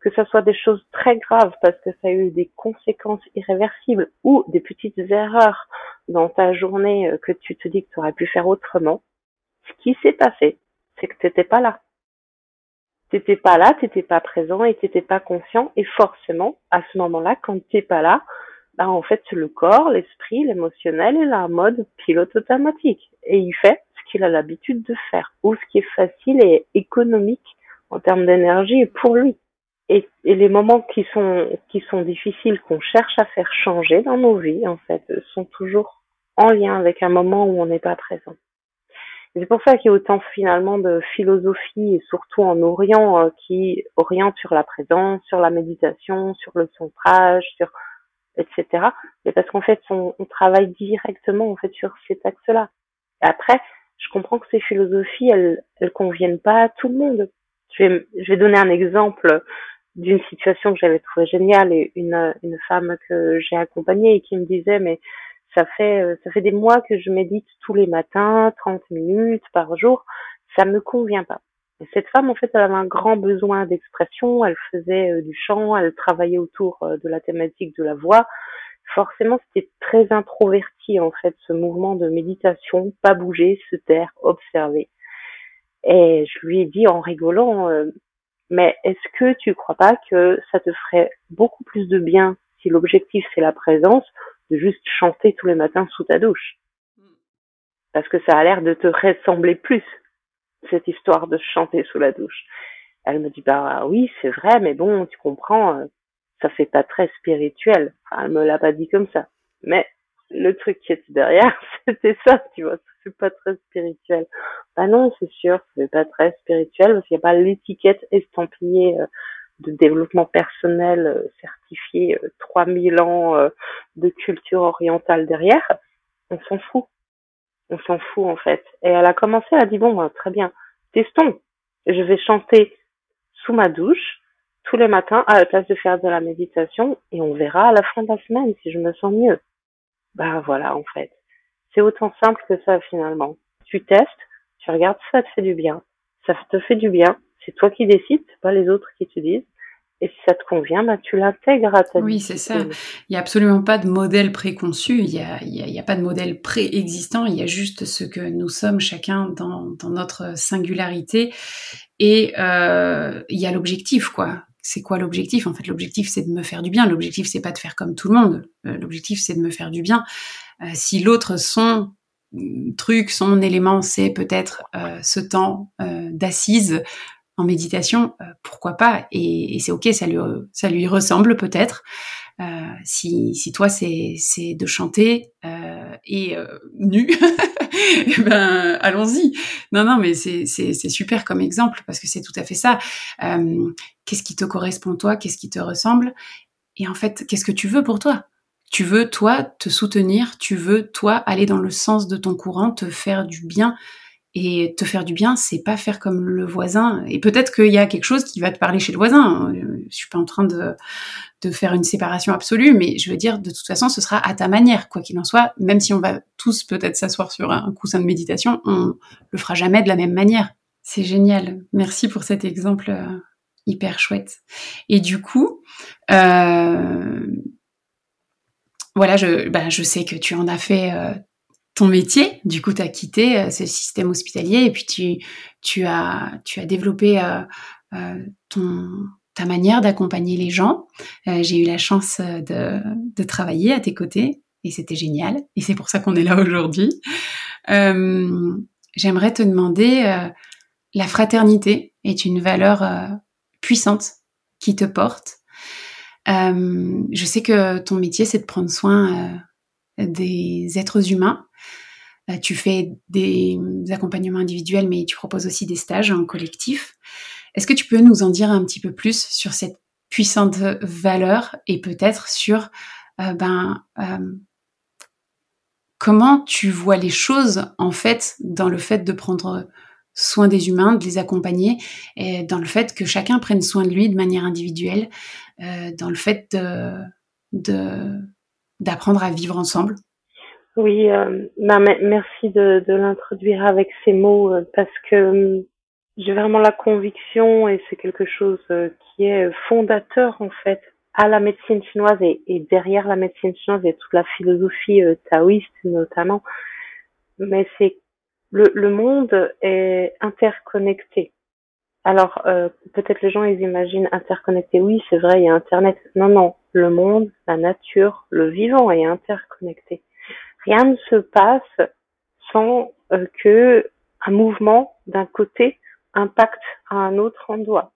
que ce soit des choses très graves parce que ça a eu des conséquences irréversibles ou des petites erreurs dans ta journée euh, que tu te dis que tu aurais pu faire autrement, ce qui s'est passé, c'est que tu n'étais pas là t'étais pas là, t'étais pas présent et t'étais pas conscient. Et forcément, à ce moment-là, quand t'es pas là, bah en fait le corps, l'esprit, l'émotionnel est là en mode pilote automatique et il fait ce qu'il a l'habitude de faire ou ce qui est facile et économique en termes d'énergie pour lui. et, les moments qui sont qui sont difficiles, qu'on cherche à faire changer dans nos vies, en fait, sont toujours en lien avec un moment où on n'est pas présent. C'est pour ça qu'il y a autant finalement de philosophie, et surtout en Orient, euh, qui oriente sur la présence, sur la méditation, sur le centrage, sur etc. Mais parce qu'en fait, on, travaille directement en fait sur cet axe-là. Après, je comprends que ces philosophies, elles, elles conviennent pas à tout le monde. Je vais, je vais donner un exemple d'une situation que j'avais trouvé géniale et une, une femme que j'ai accompagnée et qui me disait mais ça fait ça fait des mois que je médite tous les matins 30 minutes par jour. Ça me convient pas. Et cette femme en fait elle avait un grand besoin d'expression. Elle faisait euh, du chant elle travaillait autour euh, de la thématique de la voix. Forcément c'était très introverti en fait ce mouvement de méditation pas bouger se taire observer. Et je lui ai dit en rigolant euh, mais est-ce que tu crois pas que ça te ferait beaucoup plus de bien si l'objectif c'est la présence juste chanter tous les matins sous ta douche Parce que ça a l'air de te ressembler plus cette histoire de chanter sous la douche. Elle me dit bah oui c'est vrai mais bon tu comprends euh, ça fait pas très spirituel. Elle me l'a pas dit comme ça. Mais le truc qui était derrière, c'était ça, tu vois, fait pas très spirituel. Bah non, c'est sûr, fait pas très spirituel parce qu'il n'y a pas l'étiquette estampillée euh, de développement personnel euh, certifié 3000 euh, ans de culture orientale derrière. On s'en fout. On s'en fout en fait. Et elle a commencé, elle a dit bon, bah, très bien, testons. Je vais chanter sous ma douche tous les matins à la place de faire de la méditation et on verra à la fin de la semaine si je me sens mieux. Bah voilà, en fait. C'est autant simple que ça finalement. Tu testes, tu regardes si ça te fait du bien. Ça te fait du bien, c'est toi qui décides, pas les autres qui te disent. Et si ça te convient, bah, tu l'intègres à ta vie. Oui, c'est ça. Il n'y a absolument pas de modèle préconçu, il n'y a, y a, pas de modèle préexistant, il y a juste ce que nous sommes chacun dans, dans notre singularité. Et euh, il y a l'objectif, quoi c'est quoi l'objectif? En fait, l'objectif c'est de me faire du bien. L'objectif c'est pas de faire comme tout le monde. Euh, l'objectif c'est de me faire du bien. Euh, si l'autre son truc, son élément, c'est peut-être euh, ce temps d'assise en méditation, pourquoi pas Et, c'est ok, ça lui ressemble peut-être. si, si toi c'est c'est de chanter et nu, eh ben allons-y. Non non, mais c'est c'est c'est super comme exemple parce que c'est tout à fait ça qu'est-ce qui te correspond toi, qu'est-ce qui te ressemble, et en fait, qu'est-ce que tu veux pour toi? Tu veux, toi, te soutenir, tu veux, toi, aller dans le sens de ton courant, te faire du bien? Et te faire du bien, c'est pas faire comme le voisin. Et peut-être qu'il y a quelque chose qui va te parler chez le voisin. Je suis pas en train de, de faire une séparation absolue, mais je veux dire, de toute façon, ce sera à ta manière, quoi qu'il en soit. Même si on va tous peut-être s'asseoir sur un coussin de méditation, on le fera jamais de la même manière. C'est génial. Merci pour cet exemple euh, hyper chouette. Et du coup, euh, voilà, je, bah, je sais que tu en as fait euh, ton métier. Du coup, tu as quitté euh, ce système hospitalier et puis tu, tu, as, tu as développé ton, ta manière d'accompagner les gens. J'ai eu la chance de, de, travailler à tes côtés et c'était génial. Et c'est pour ça qu'on est là aujourd'hui. J'aimerais te demander, la fraternité est une valeur puissante qui te porte. Euh, je sais que ton métier, c'est de prendre soin euh, des êtres humains. Euh, tu fais des accompagnements individuels, mais tu proposes aussi des stages en collectif. Est-ce que tu peux nous en dire un petit peu plus sur cette puissante valeur et peut-être sur ben, comment tu vois les choses en fait dans le fait de prendre soin des humains, de les accompagner, et dans le fait que chacun prenne soin de lui de manière individuelle, euh, dans le fait de, d'apprendre à vivre ensemble. Oui, euh, merci de, l'introduire avec ces mots euh, parce que euh, j'ai vraiment la conviction et c'est quelque chose qui est fondateur en fait à la médecine chinoise et, et derrière la médecine chinoise a toute la philosophie taoïste notamment mais c'est le, le monde est interconnecté. Alors, euh, peut-être les gens, ils imaginent interconnecté. Oui, c'est vrai, il y a Internet. Non, non, le monde, la nature, le vivant est interconnecté. Rien ne se passe sans euh, que un mouvement d'un côté impacte un autre endroit.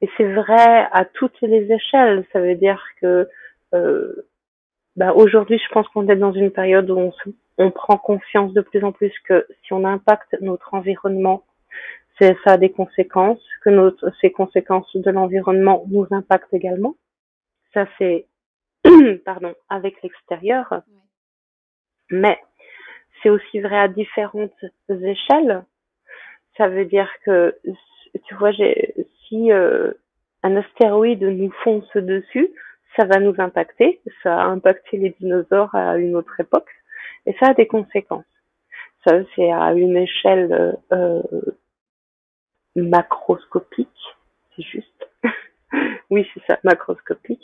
Et c'est vrai à toutes les échelles. Ça veut dire que euh, bah aujourd'hui, je pense qu'on est dans une période où on, on prend conscience de plus en plus que si on impacte notre environnement, c'est ça a des conséquences, que notre, ces conséquences de l'environnement nous impactent également. Ça c'est pardon avec l'extérieur, mais c'est aussi vrai à différentes échelles. Ça veut dire que tu vois, si euh, un astéroïde nous fonce dessus, ça va nous impacter. Ça a impacté les dinosaures à une autre époque et ça a des conséquences. Ça, c'est à une échelle euh, macroscopique, c'est juste. oui, c'est ça, macroscopique.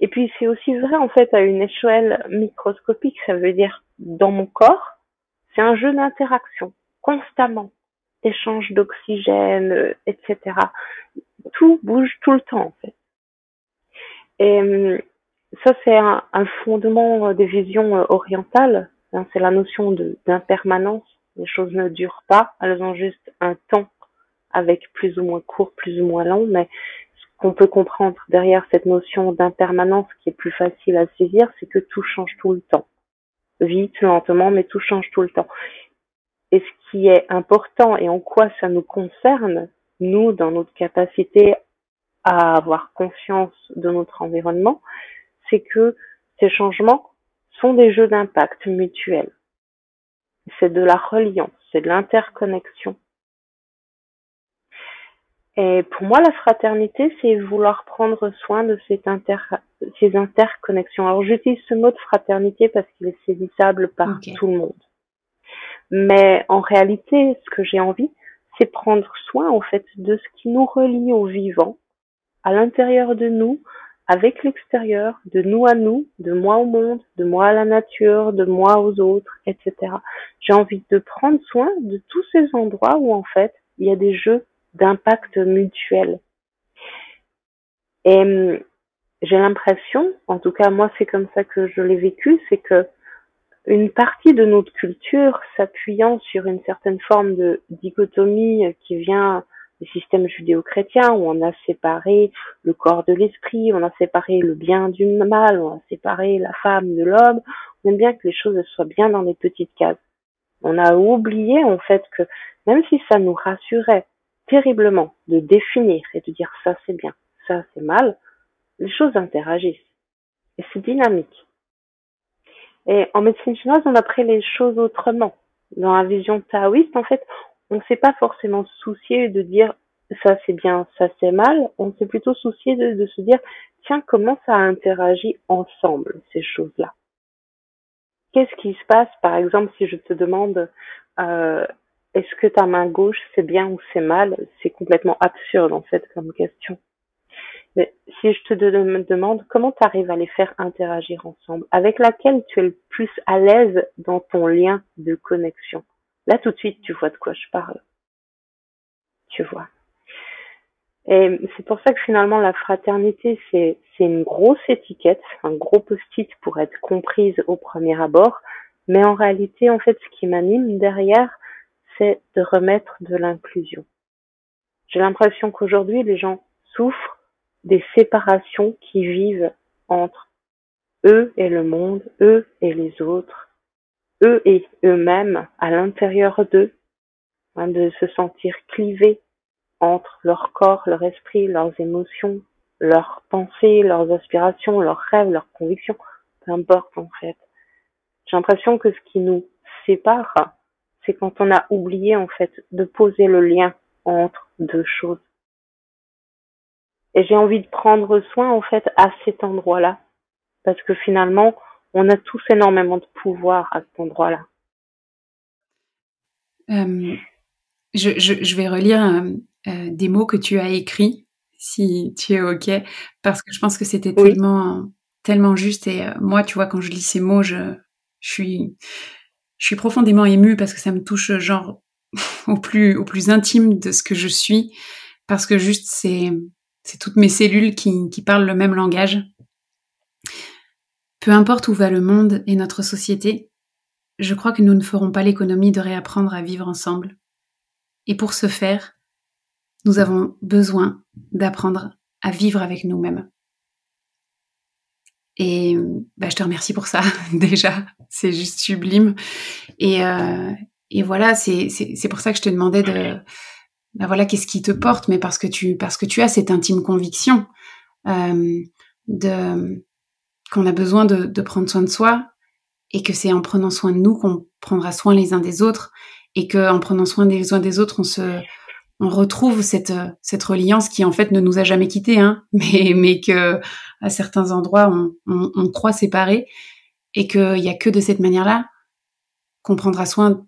Et puis c'est aussi vrai en fait à une échelle microscopique, ça veut dire dans mon corps, c'est un jeu d'interaction constamment, échange d'oxygène, euh, etc. Tout bouge tout le temps en fait. Et hum, ça, c'est un, fondement euh, des visions euh, orientales. Hein, c'est la notion d'impermanence. Les choses ne durent pas, elles ont juste un temps avec plus ou moins court, plus ou moins long, mais ce qu'on peut comprendre derrière cette notion d'impermanence qui est plus facile à saisir, c'est que tout change tout le temps. Vite, lentement, mais tout change tout le temps. Et ce qui est important et en quoi ça nous concerne, nous, dans notre capacité à avoir conscience de notre environnement, c'est que ces changements sont des jeux d'impact mutuels. C'est de la reliance, c'est de l'interconnexion. Et pour moi, la fraternité, c'est vouloir prendre soin de cette inter ces interconnexions. Alors j'utilise ce mot de fraternité parce qu'il est saisissable par tout le monde. Mais en réalité, ce que j'ai envie, c'est prendre soin en fait de ce qui nous relie au vivant à l'intérieur de nous, avec l'extérieur, de nous à nous, de moi au monde, de moi à la nature, de moi aux autres, etc. J'ai envie de prendre soin de tous ces endroits où en fait il y a des jeux d'impact mutuel. Et hum, j'ai l'impression, en tout cas moi c'est comme ça que je l'ai vécu, c'est que une partie de notre culture s'appuyant sur une certaine forme de dichotomie qui vient des systèmes judéo-chrétiens où on a séparé le corps de l'esprit, on a séparé le bien du mal, on a séparé la femme de l'homme. On aime bien que les choses soient bien dans des petites cases. On a oublié en fait que même si ça nous rassurait terriblement de définir et de dire ça c'est bien, ça c'est mal, les choses interagissent. Et c'est dynamique. Et en médecine chinoise, on a pris les choses autrement. Dans la vision taoïste, en fait, on ne s'est pas forcément soucié de dire ça c'est bien, ça c'est mal. On s'est plutôt soucié de, se dire tiens comment ça interagit ensemble ces choses-là? Qu'est-ce qui se passe? Par exemple si je te demande euh, est-ce que ta main gauche c'est bien ou c'est mal? C'est complètement absurde en fait comme question. Mais si je te demande comment tu arrives à les faire interagir ensemble, avec laquelle tu es le plus à l'aise dans ton lien de connexion, Là, tout de suite, tu vois de quoi je parle. Tu vois. Et c'est pour ça que finalement, la fraternité, c'est, c'est une grosse étiquette, un gros post-it pour être comprise au premier abord. Mais en réalité, en fait, ce qui m'anime derrière, de remettre de l'inclusion. J'ai l'impression qu'aujourd'hui, les gens souffrent des séparations qui vivent entre eux et le monde, eux et les autres, eux et eux-mêmes à l'intérieur d'eux, hein, de se sentir clivés entre leur corps, leur esprit, leurs émotions, leurs pensées, leurs aspirations, leurs rêves, leurs convictions, peu importe en fait. J'ai l'impression que ce qui nous sépare, c'est quand on a oublié en fait de poser le lien entre deux choses. Et j'ai envie de prendre soin en fait à cet endroit-là, parce que finalement, on a tous énormément de pouvoir à cet endroit-là. Euh, je, vais relire euh, euh, des mots que tu as écrits, si tu es OK, parce que je pense que c'était tellement, tellement juste. Et moi, tu vois, quand je lis ces mots, je, suis, je suis profondément émue parce que ça me touche, genre, au plus, au plus intime de ce que je suis, parce que juste, c'est, toutes mes cellules qui, qui parlent le même langage. Peu importe où va le monde et notre société, je crois que nous ne ferons pas l'économie de réapprendre à vivre ensemble. Et pour ce faire, nous avons besoin d'apprendre à vivre avec nous-mêmes. Et bah, je te remercie pour ça déjà, c'est juste sublime. Et, euh, et voilà, c'est pour ça que je te demandais de, bah voilà, qu'est-ce qui te porte, mais parce que tu parce que tu as cette intime conviction euh, de qu'on a besoin de, de prendre soin de soi et que c'est en prenant soin de nous qu'on prendra soin les uns des autres et que en prenant soin des uns des autres, on se on retrouve cette, cette reliance qui en fait ne nous a jamais quittés, hein, mais, mais que à certains endroits on, on, croit séparés et qu'il n'y a que de cette manière-là qu'on prendra soin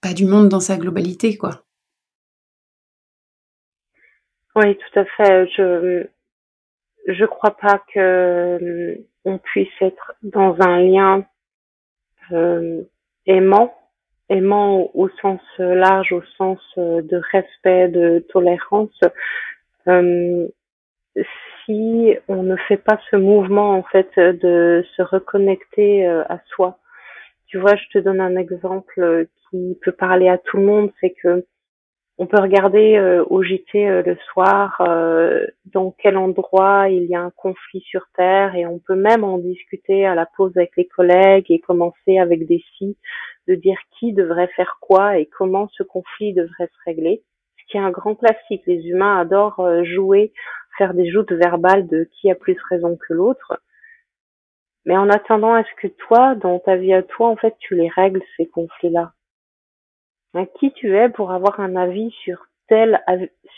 pas du monde dans sa globalité, quoi. Oui, tout à fait. Je je crois pas que on puisse être dans un lien euh, aimant aimant au sens large, au sens euh, de respect, de tolérance, euh, si on ne fait pas ce mouvement en fait de se reconnecter euh, à soi. Tu vois, je te donne un exemple qui peut parler à tout le monde, c'est que on peut regarder euh, au JT euh, le soir euh, dans quel endroit il y a un conflit sur Terre et on peut même en discuter à la pause avec les collègues et commencer avec des si de dire qui devrait faire quoi et comment ce conflit devrait se régler. Ce qui est un grand classique. Les humains adorent jouer, faire des joutes verbales de qui a plus raison que l'autre. Mais en attendant, est-ce que toi, dans ta vie à toi, en fait, tu les règles, ces conflits-là? Qui tu es pour avoir un avis sur tel,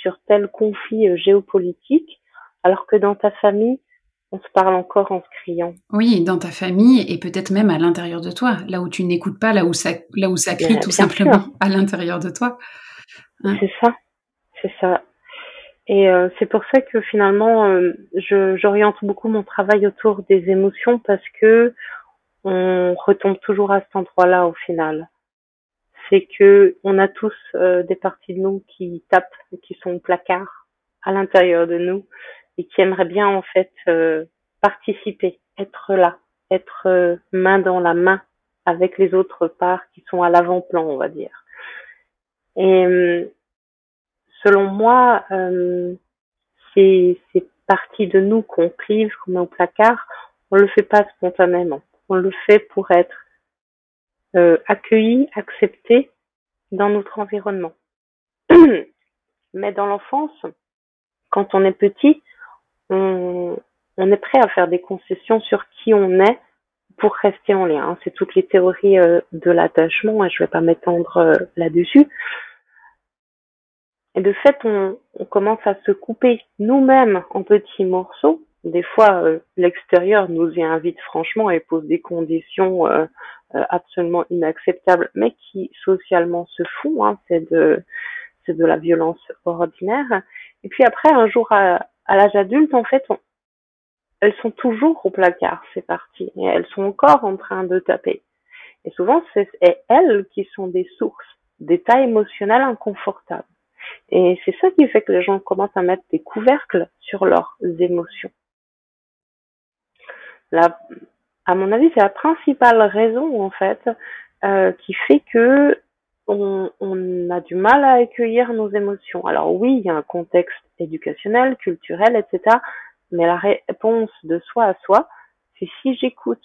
sur tel conflit euh, géopolitique, alors que dans ta famille, on se parle encore en se criant. Oui, dans ta famille et peut-être même à l'intérieur de toi, là où tu n'écoutes pas, là où ça, là où ça crie tout simplement à l'intérieur de toi. Hein. c'est ça, c'est ça. Et euh, c'est pour ça que finalement, euh, j'oriente beaucoup mon travail autour des émotions parce que on retombe toujours à cet endroit-là au final c'est que on a tous euh, des parties de nous qui tapent, qui sont au placard à l'intérieur de nous et qui aimeraient bien en fait euh, participer, être là, être euh, main dans la main avec les autres parts qui sont à l'avant-plan, on va dire. Et selon moi, ces, parties de nous qu'on clive, qu'on met au placard, on le fait pas spontanément. On le fait pour être euh, accueilli, accepté dans notre environnement. Mais dans l'enfance, quand on est petit, on, est prêt à faire des concessions sur qui on est pour rester en lien. C'est toutes les théories euh, de l'attachement je vais pas m'étendre euh, là-dessus. Et de fait, on, commence à se couper nous-mêmes en petits morceaux. Des fois, euh, l'extérieur nous y invite franchement et pose des conditions euh, absolument inacceptables, mais qui socialement se font. Hein, c'est de c'est de la violence ordinaire. Et puis après, un jour à, l'âge adulte, en fait, elles sont toujours au placard, ces parties, et elles sont encore en train de taper. Et souvent, c'est elles qui sont des sources d'états émotionnels inconfortables. Et c'est ça qui fait que les gens commencent à mettre des couvercles sur leurs émotions. La, à mon avis, c'est la principale raison en fait euh, qui fait que on, on, a du mal à accueillir nos émotions. Alors oui, il y a un contexte éducationnel, culturel, etc. Mais la réponse de soi à soi, c'est si j'écoute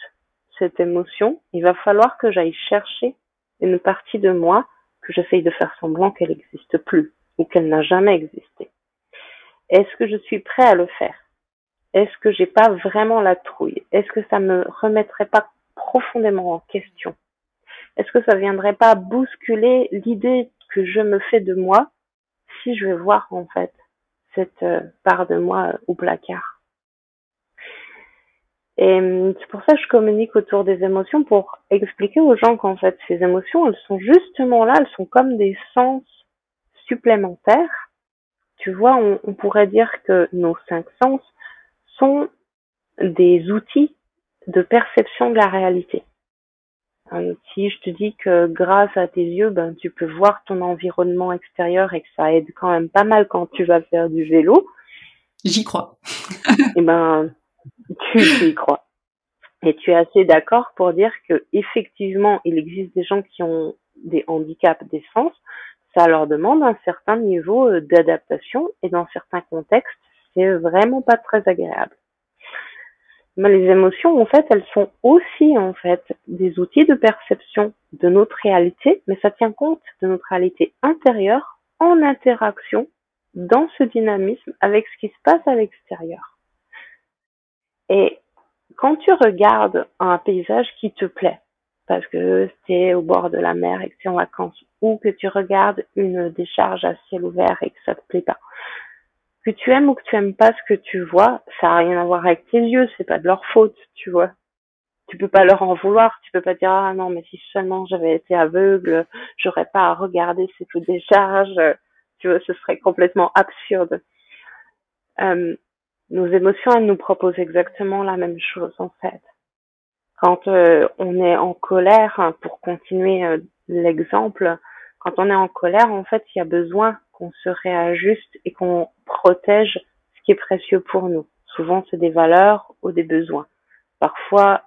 cette émotion, il va falloir que j'aille chercher une partie de moi que j'essaye de faire semblant qu'elle n'existe plus ou qu'elle n'a jamais existé. Est-ce que je suis prêt à le faire? Est-ce que j'ai pas vraiment la trouille? Est-ce que ça me remettrait pas profondément en question? Est-ce que ça viendrait pas bousculer l'idée que je me fais de moi si je vais voir en fait cette euh, part de moi euh, au placard? Et hum, c'est pour ça que je communique autour des émotions pour expliquer aux gens qu'en fait ces émotions, elles sont justement là, elles sont comme des sens supplémentaires. Tu vois, on pourrait dire que nos cinq sens sont des outils de perception de la réalité. Si je te dis que grâce à tes yeux, ben, tu peux voir ton environnement extérieur et que ça aide quand même pas mal quand tu vas faire du vélo. J'y crois. et eh ben, tu, y crois. Et tu es assez d'accord pour dire que effectivement, il existe des gens qui ont des handicaps des sens. ça leur demande un certain niveau euh, d'adaptation et dans certains contextes, c'est vraiment pas très agréable. Mais les émotions, en fait, elles sont aussi, en fait, des outils de perception de notre réalité, mais ça tient compte de notre réalité intérieure en interaction dans ce dynamisme avec ce qui se passe à l'extérieur. Et quand tu regardes un paysage qui te plaît, parce que c'est au bord de la mer et que tu es en vacances, ou que tu regardes une décharge à ciel ouvert et que ça te plaît pas, que tu aimes ou que tu aimes pas ce que tu vois, ça a rien à voir avec tes yeux, c'est pas de leur faute, tu vois. Tu peux pas leur en vouloir, tu peux pas dire ah non mais si seulement j'avais été aveugle, j'aurais pas à regarder cette décharge, tu vois, ce serait complètement absurde. Euh, nos émotions, elles nous proposent exactement la même chose en fait. Quand euh, on est en colère, hein, pour continuer euh, l'exemple, quand on est en colère, en fait, il y a besoin qu'on se réajuste et qu'on protège ce qui est précieux pour nous. Souvent, c'est des valeurs ou des besoins. Parfois,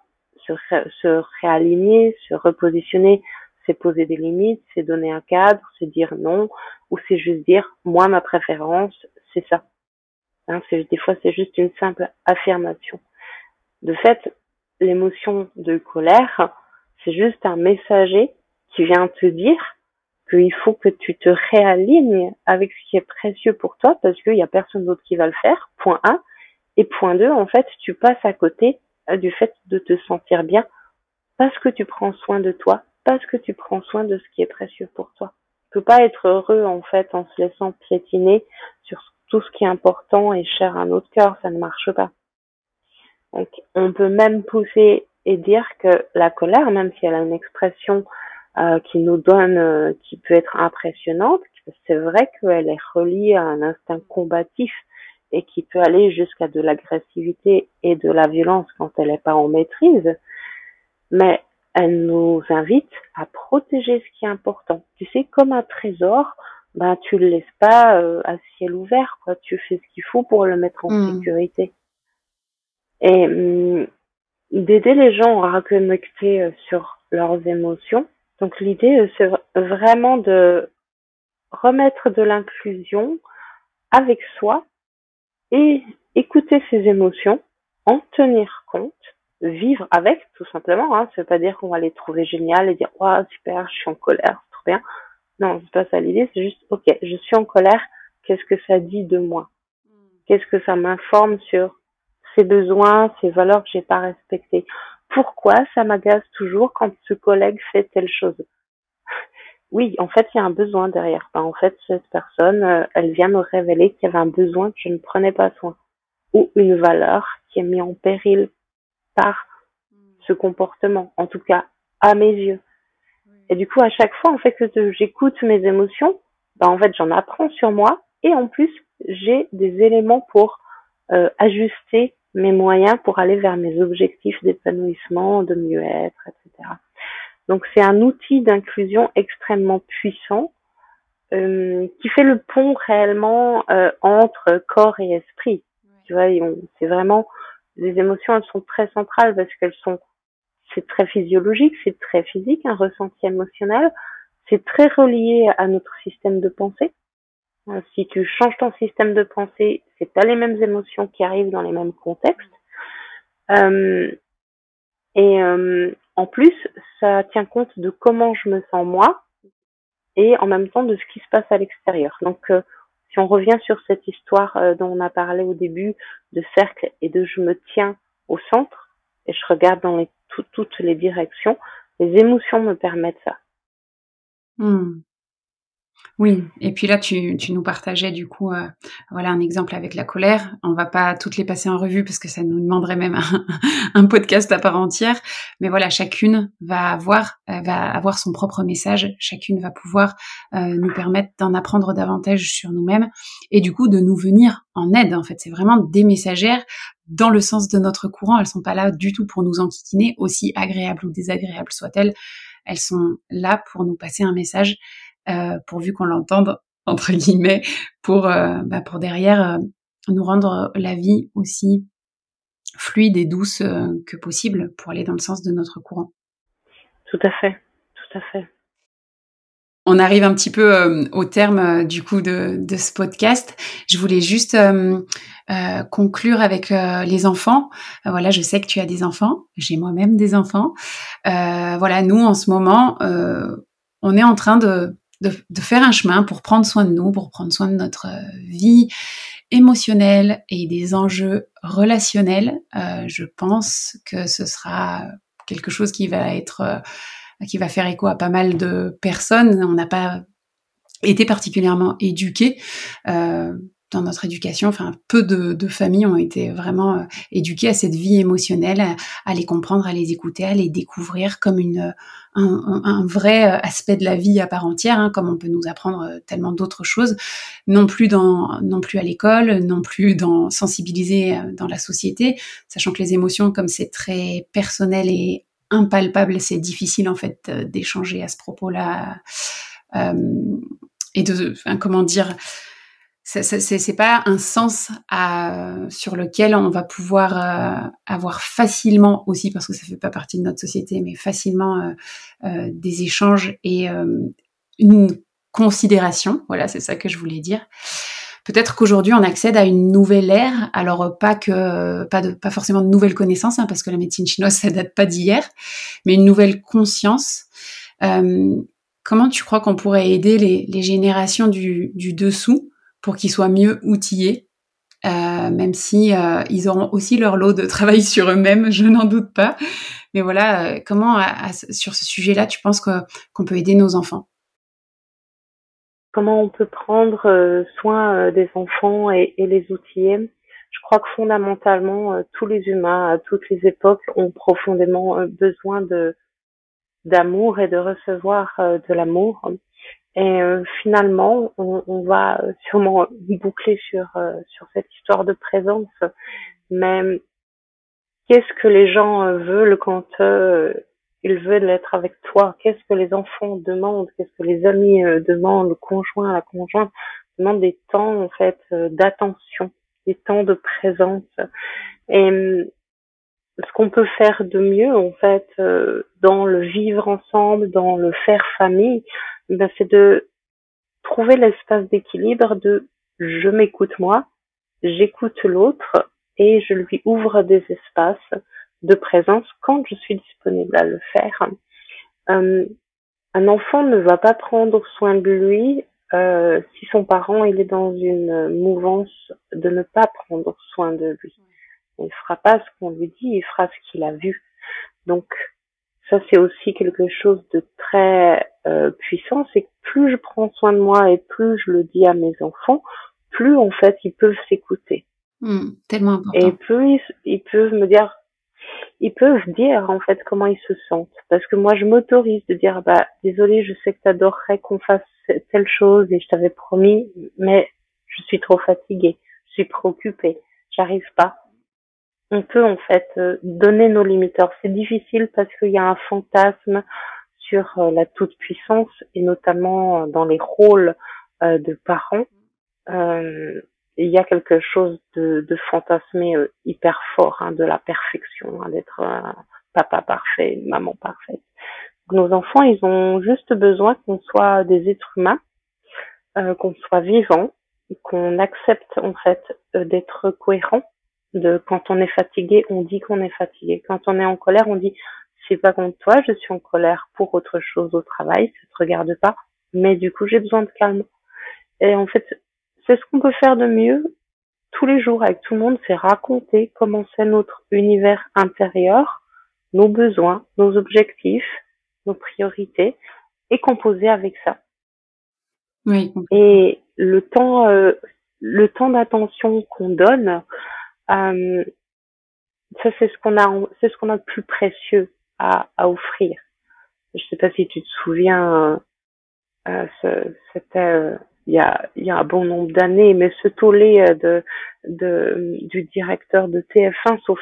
se, réaligner, se repositionner, c'est poser des limites, c'est donner un cadre, c'est dire non, ou c'est juste dire, moi, ma préférence, c'est ça. Hein, des fois, c'est juste une simple affirmation. De fait, l'émotion de colère, c'est juste un messager qui vient te dire qu'il faut que tu te réalignes avec ce qui est précieux pour toi parce qu'il n'y a personne d'autre qui va le faire, point 1. Et point 2, en fait, tu passes à côté euh, du fait de te sentir bien parce que tu prends soin de toi, parce que tu prends soin de ce qui est précieux pour toi. Tu peux pas être heureux, en fait, en se laissant piétiner sur tout ce qui est important et cher à notre cœur, ça ne marche pas. Donc, on peut même pousser et dire que la colère, même si elle a une expression euh, qui nous donne, euh, qui peut être impressionnante. C'est vrai qu'elle est reliée à un instinct combatif et qui peut aller jusqu'à de l'agressivité et de la violence quand elle n'est pas en maîtrise. Mais elle nous invite à protéger ce qui est important. Tu sais, comme un trésor, ben tu le laisses pas euh, à ciel ouvert, quoi. Tu fais ce qu'il faut pour le mettre en hmm. sécurité. Et hum, d'aider les gens à reconnecter sur leurs émotions, donc l'idée, euh, c'est vraiment de remettre de l'inclusion avec soi et écouter ses émotions, en tenir compte, vivre avec tout simplement. Hein. Ça veut pas dire qu'on va les trouver géniales et dire ouais super, je suis en colère, c'est trop bien. Non, c'est pas ça l'idée. C'est juste ok, je suis en colère. Qu'est-ce que ça dit de moi? Hmm. Qu'est-ce que ça m'informe sur ses besoins, ses valeurs que j'ai pas respectées? Pourquoi ça m'agace toujours quand ce collègue fait telle chose Oui, en fait, il y a un besoin derrière. en fait, cette personne, euh, elle vient me révéler qu'il y avait un besoin que je ne prenais pas soin ou une valeur qui est mise en péril par ce comportement, en tout cas à mes yeux. Et du coup, à chaque fois, en fait, que j'écoute mes émotions, ben, en fait, j'en apprends sur moi et en plus, j'ai des éléments pour euh, ajuster mes moyens pour aller vers mes objectifs d'épanouissement, de mieux-être, etc. Donc c'est un outil d'inclusion extrêmement puissant euh, qui fait le pont réellement euh, entre corps et esprit. Tu vois, c'est vraiment les émotions, elles sont très centrales parce qu'elles sont, c'est très physiologique, c'est très physique, un ressenti émotionnel, c'est très relié à notre système de pensée. Euh, si tu changes ton système de pensée, c'est pas les mêmes émotions qui arrivent dans les mêmes contextes. Euh, et euh, en plus, ça tient compte de comment je me sens moi et en même temps de ce qui se passe à l'extérieur. Donc, si on revient sur cette histoire dont on a parlé au début de cercle et de je me tiens au centre et je regarde dans les, toutes les directions, les émotions me permettent ça. Hmm. Oui, et puis là, tu, nous partageais du coup, euh, voilà un exemple avec la colère. On va pas toutes les passer en revue parce que ça nous demanderait même un, podcast à part entière. Mais voilà, chacune va avoir, euh, son propre message. Chacune va pouvoir euh, nous permettre d'en apprendre davantage sur nous-mêmes et du coup de nous venir en aide. En fait, c'est vraiment des messagères dans le sens de notre courant. Elles sont pas là du tout pour nous enquiquiner, aussi agréables ou désagréables soient-elles. Elles sont là pour nous passer un message pourvu qu'on l'entende entre guillemets, pour euh, bah, pour derrière euh, nous rendre la vie aussi fluide et douce que possible pour aller dans le sens de notre courant. Tout à fait, tout à fait. on arrive un petit peu euh, au terme euh, du coup de, de, ce podcast. Je voulais juste euh, conclure avec les enfants. voilà, je sais que tu as des enfants, j'ai moi-même des enfants. voilà, nous en ce moment, on est en train de, de, faire un chemin pour prendre soin de nous, pour prendre soin de notre vie émotionnelle et des enjeux relationnels. je pense que ce sera quelque chose qui va être qui va faire écho à pas mal de personnes. On n'a pas été particulièrement éduqués. Euh, dans notre éducation, enfin peu de, familles ont été vraiment euh, éduquées à cette vie émotionnelle, à, les comprendre, à les écouter, à les découvrir comme une un, vrai aspect de la vie à part entière, hein, comme on peut nous apprendre euh, tellement d'autres choses, non plus dans non plus à l'école, non plus dans sensibiliser dans la société, sachant que les émotions, comme c'est très personnel et impalpable, c'est difficile en fait euh, d'échanger à ce propos-là euh, et de, comment dire, c'est pas un sens à, sur lequel on va pouvoir euh, avoir facilement aussi, parce que ça fait pas partie de notre société, mais facilement des échanges et une considération. Voilà, c'est ça que je voulais dire. Peut-être qu'aujourd'hui on accède à une nouvelle ère. Alors pas que pas de pas forcément de nouvelles connaissances, hein, parce que la médecine chinoise ça date pas d'hier, mais une nouvelle conscience. Euh, comment tu crois qu'on pourrait aider les, générations du, dessous pour qu'ils soient mieux outillés, euh, même si euh, ils auront aussi leur lot de travail sur eux-mêmes, je n'en doute pas. Mais voilà, comment sur ce sujet-là, tu penses qu'on peut aider nos enfants? Comment on peut prendre euh, soin euh, des enfants et, les outiller? Je crois que fondamentalement, euh, tous les humains à toutes les époques ont profondément besoin de d'amour et de recevoir de l'amour. Et finalement, on, va sûrement boucler sur sur cette histoire de présence. Mais qu'est-ce que les gens veulent quand il veut l'être avec toi? Qu'est-ce que les enfants demandent? Qu'est-ce que les amis euh, demandent? Le conjoint, la conjointe demande des temps en fait euh, d'attention, des temps de présence. Et ce qu'on peut faire de mieux en fait euh, dans le vivre ensemble, dans le faire famille, ben, c'est de trouver l'espace d'équilibre de je m'écoute moi, j'écoute l'autre et je lui ouvre des espaces de présence quand je suis disponible à le faire. Euh, un enfant ne va pas prendre soin de lui euh, si son parent est dans une mouvance de ne pas prendre soin de lui. Il fera pas ce qu'on lui dit, il fera ce qu'il a vu. Donc ça c'est aussi quelque chose de très euh, puissant, c'est que plus je prends soin de moi et plus je le dis à mes enfants, plus en fait ils peuvent s'écouter. Hmm, tellement important. Et plus ils peuvent me dire ils peuvent dire en fait comment ils se sentent. Parce que moi, je m'autorise de dire, bah, désolé, je sais que tu adorerais qu'on fasse telle chose et je t'avais promis, mais je suis trop fatiguée, je suis préoccupée, j'arrive pas. On peut en fait euh, donner nos limiteurs. C'est difficile parce qu'il y a un fantasme sur euh, la toute puissance et notamment dans les rôles euh, de parents. Euh, il y a quelque chose de, de fantasmé euh, hyper fort, hein, de la perfection, hein, d'être un papa parfait, une maman parfaite. Nos enfants, ils ont juste besoin qu'on soit des êtres humains, euh, qu'on soit vivants, qu'on accepte en fait euh, d'être cohérent. De quand on est fatigué, on dit qu'on est fatigué. Quand on est en colère, on dit c'est pas contre toi, je suis en colère pour autre chose au travail, ça te regarde pas, mais du coup j'ai besoin de calme. Et en fait, c'est ce qu'on peut faire de mieux tous les jours avec tout le monde, c'est raconter comment c'est notre univers intérieur, nos besoins, nos objectifs, nos priorités, et composer avec ça. Oui. Et le temps, euh, le temps d'attention qu'on donne, euh, ça c'est ce qu'on a, c'est ce qu'on a de plus précieux à, à offrir. Je sais pas si tu te souviens, euh, c'était il y a, il y a un bon nombre d'années, mais ce tollé euh, de, de, du directeur de TF1, sauf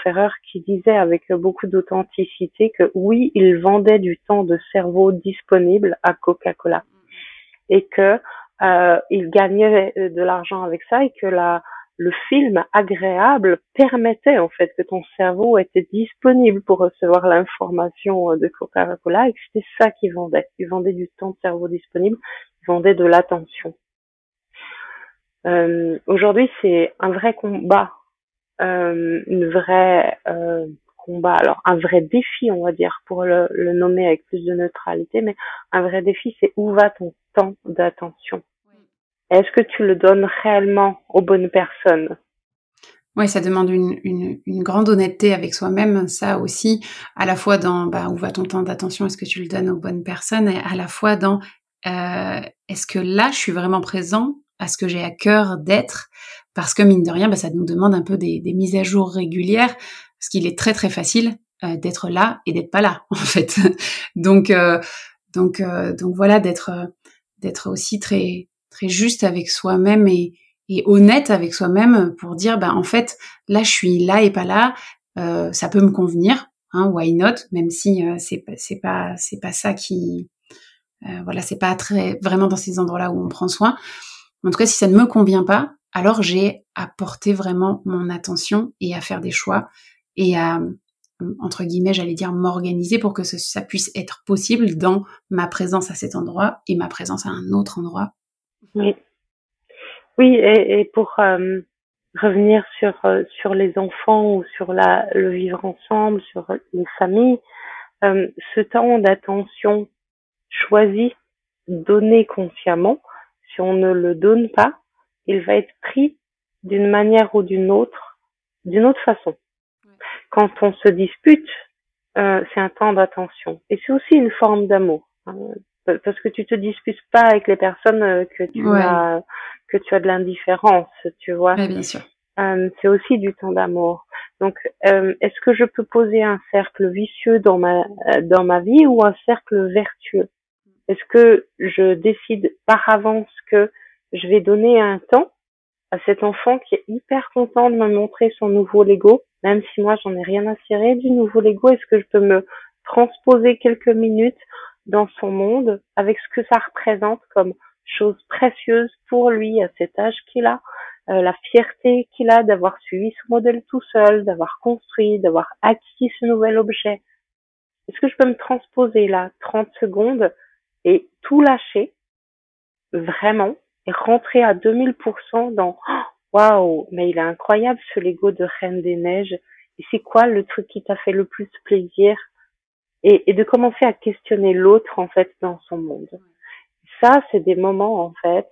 qui disait avec beaucoup d'authenticité que oui, il vendait du temps de cerveau disponible à Coca-Cola et que euh, il gagnait de l'argent avec ça et que la, le film agréable permettait en fait que ton cerveau était disponible pour recevoir l'information euh, de Coca-Cola et que c'était ça qu'ils vendaient. Ils vendaient du temps de cerveau disponible, ils vendaient de l'attention. Euh, Aujourd'hui, c'est un vrai combat, euh, une euh, combat. Alors, un vrai défi, on va dire, pour le nommer avec plus de neutralité, mais un vrai défi, c'est où va ton temps d'attention est-ce que tu le donnes réellement aux bonnes personnes? Oui, ça demande une, grande honnêteté avec soi-même, ça aussi, à la fois dans bah, où va ton temps d'attention, est-ce que tu le donnes aux bonnes personnes, et à la fois dans euh, est-ce que là, je suis vraiment présent à ce que j'ai à cœur d'être, parce que mine de rien, bah, ça nous demande un peu des, des mises à jour régulières, parce qu'il est très très facile euh, d'être là et d'être pas là, en fait. donc euh, donc voilà, d'être aussi très très juste avec soi-même et, et honnête avec soi-même pour dire bah en fait là je suis là et pas là. Euh, ça peut me convenir hein, why not même si euh, c'est c'est pas c'est pas ça qui euh, voilà c'est pas très vraiment dans ces endroits là où on prend soin. En tout cas si ça ne me convient pas alors j'ai à porter vraiment mon attention et à faire des choix et à entre guillemets, j'allais dire m'organiser pour que ça puisse être possible dans ma présence à cet endroit et ma présence à un autre endroit oui. Oui, et, et pour euh, revenir sur euh, sur les enfants ou sur la le vivre ensemble, sur une famille, euh, ce temps d'attention choisi, donné consciemment, si on ne le donne pas, il va être pris d'une manière ou d'une autre, d'une autre façon. Quand on se dispute, c'est un temps d'attention. Et c'est aussi une forme d'amour. Hein parce que tu te disputes pas avec les personnes euh, que tu as que tu as de l'indifférence, tu vois. bien sûr. Euh, c'est aussi du temps d'amour. Donc, euh, est-ce que je peux poser un cercle vicieux dans ma dans ma vie ou un cercle vertueux? Est-ce que je décide par avance que je vais donner un temps à cet enfant qui est hyper content de me montrer son nouveau Lego, même si moi j'en ai rien à cirer du nouveau Lego, est-ce que je peux me transposer quelques minutes dans son monde avec ce que ça représente comme chose précieuse pour lui à cet âge qu'il a, euh, la fierté qu'il a d'avoir suivi ce modèle tout seul, d'avoir construit, d'avoir acquis ce nouvel objet. Est-ce que je peux me transposer là 30 secondes et tout lâcher vraiment et rentrer à 2000% dans waouh, mais il est incroyable ce Lego de Reine des Neiges. Et c'est quoi le truc qui t'a fait le plus plaisir? Et, et de commencer à questionner l'autre en fait dans son monde. Ça, c'est des moments en fait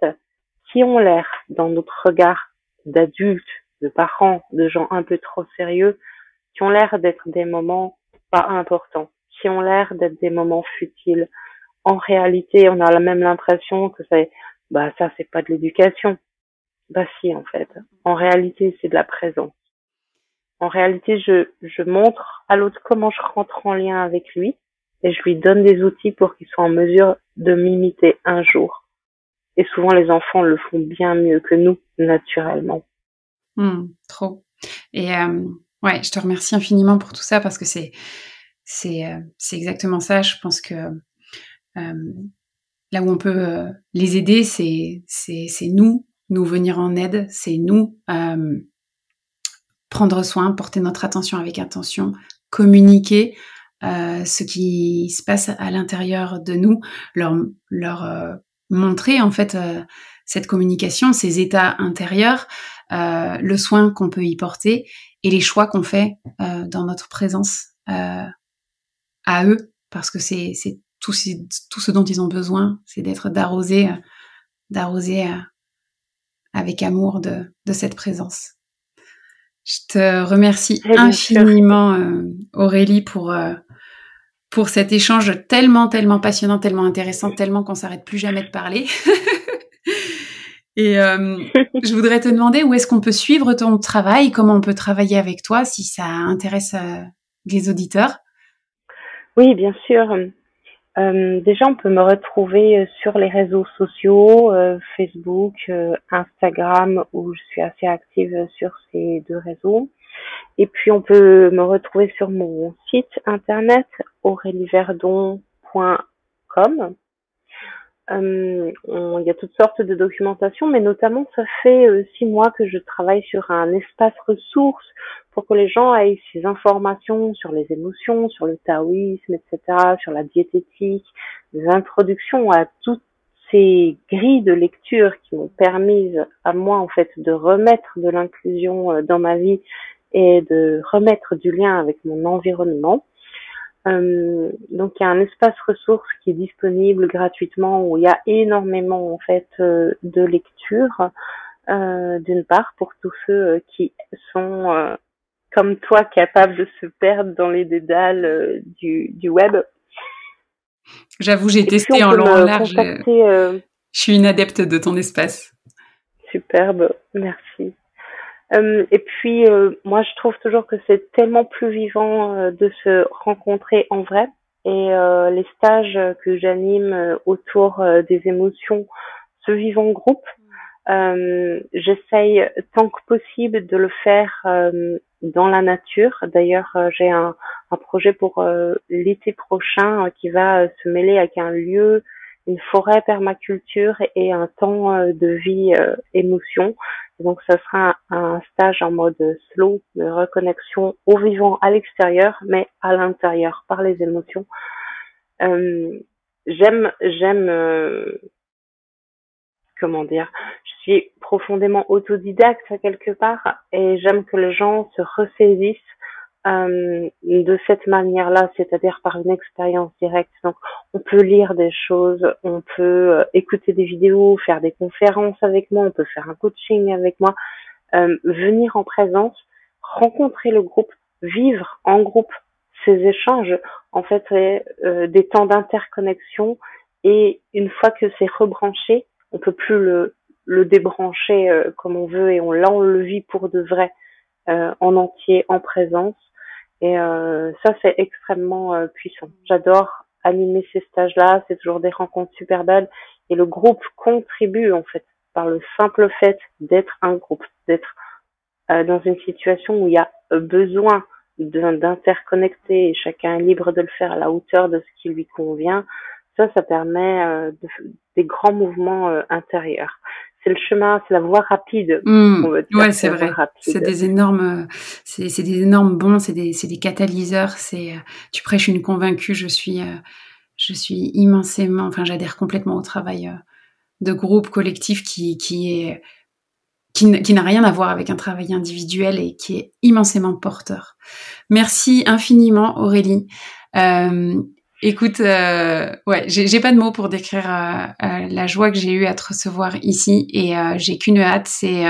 qui ont l'air dans notre regard d'adultes, de parents, de gens un peu trop sérieux, qui ont l'air d'être des moments pas importants, qui ont l'air d'être des moments futiles. En réalité, on a la même l'impression que c'est, bah ça c'est pas de l'éducation. Bah si en fait. En réalité, c'est de la présence. En réalité, je, je montre à l'autre comment je rentre en lien avec lui et je lui donne des outils pour qu'il soit en mesure de m'imiter un jour. Et souvent, les enfants le font bien mieux que nous, naturellement. Hmm, trop. Et euh, ouais, je te remercie infiniment pour tout ça parce que c'est c'est euh, c'est exactement ça. Je pense que euh, là où on peut euh, les aider, c'est c'est c'est nous, nous venir en aide, c'est nous euh, prendre soin, porter notre attention avec attention, communiquer euh, ce qui se passe à l'intérieur de nous, leur, leur euh, montrer en fait euh, cette communication, ces états intérieurs, euh, le soin qu'on peut y porter et les choix qu'on fait euh, dans notre présence à eux, parce que c'est tout, tout ce dont ils ont besoin, c'est d'être d'arroser, d'arroser avec amour de, de cette présence. Je te remercie infiniment, euh, Aurélie, pour, euh, pour cet échange tellement, tellement passionnant, tellement intéressant, tellement qu'on s'arrête plus jamais de parler. Et euh, je voudrais te demander où est-ce qu'on peut suivre ton travail, comment on peut travailler avec toi, si ça intéresse les auditeurs? Oui, bien sûr. Euh, déjà, on peut me retrouver euh, sur les réseaux sociaux, euh, Facebook, Instagram, où je suis assez active sur ces deux réseaux. Et puis, on peut me retrouver sur mon site internet aurelieverdon.com. Euh, il y a toutes sortes de documentation, mais notamment ça fait euh, six mois que je travaille sur un espace ressources pour que les gens aient ces informations sur les émotions, sur le taoïsme, etc., sur la diététique, des introductions à toutes ces grilles de lecture qui m'ont permis à moi en fait de remettre de l'inclusion euh, dans ma vie et de remettre du lien avec mon environnement. Euh, donc il y a un espace ressources qui est disponible gratuitement où il y a énormément en fait euh, de lecture euh, d'une part pour tous ceux qui sont comme toi capables de se perdre dans les dédales du, du web. J'avoue, j'ai testé en long large. je suis une adepte de ton espace. Superbe, merci. Euh, et puis, euh, moi, je trouve toujours que c'est tellement plus vivant euh, de se rencontrer en vrai. Et les stages que j'anime autour des émotions se vivent en groupe. J'essaye tant que possible de le faire dans la nature. D'ailleurs, j'ai un, un, projet pour l'été prochain qui va se mêler avec un lieu une forêt permaculture et un temps euh, de vie euh, émotion. Donc, ce sera un, stage en mode slow de reconnexion au vivant à l'extérieur, mais à l'intérieur par les émotions. Euh, j'aime, j'aime, comment dire, je suis profondément autodidacte quelque part et j'aime que les gens se ressaisissent euh, de cette manière-là, c'est-à-dire par une expérience directe. Donc, on peut lire des choses, on peut euh, écouter des vidéos, faire des conférences avec moi, on peut faire un coaching avec moi, euh, venir en présence, rencontrer le groupe, vivre en groupe ces échanges, en fait, des temps d'interconnexion. Et une fois que c'est rebranché, on peut plus le, débrancher comme on veut et on, là, pour de vrai. en entier, en présence. Et euh, ça, c'est extrêmement euh, puissant. J'adore animer ces stages-là. C'est toujours des rencontres super belles. Et le groupe contribue, en fait, par le simple fait d'être un groupe, d'être euh, dans une situation où il y a besoin d'interconnecter et chacun est libre de le faire à la hauteur de ce qui lui convient. Ça, ça permet des grands mouvements intérieurs c'est le chemin, c'est la voie rapide. Mmh. ouais, c'est vrai. C'est des énormes, c'est des énormes bons, c'est des, des catalyseurs. C'est, euh, tu prêches une convaincue. Je suis, euh, je suis immensément, enfin, j'adhère complètement au travail euh, de groupe collectif qui, qui est, qui, qui n'a rien à voir avec un travail individuel et qui est immensément porteur. Merci infiniment, Aurélie. Euh, Écoute, euh, ouais, j'ai pas de mots pour décrire euh, euh, la joie que j'ai eue à te recevoir ici et j'ai qu'une hâte, c'est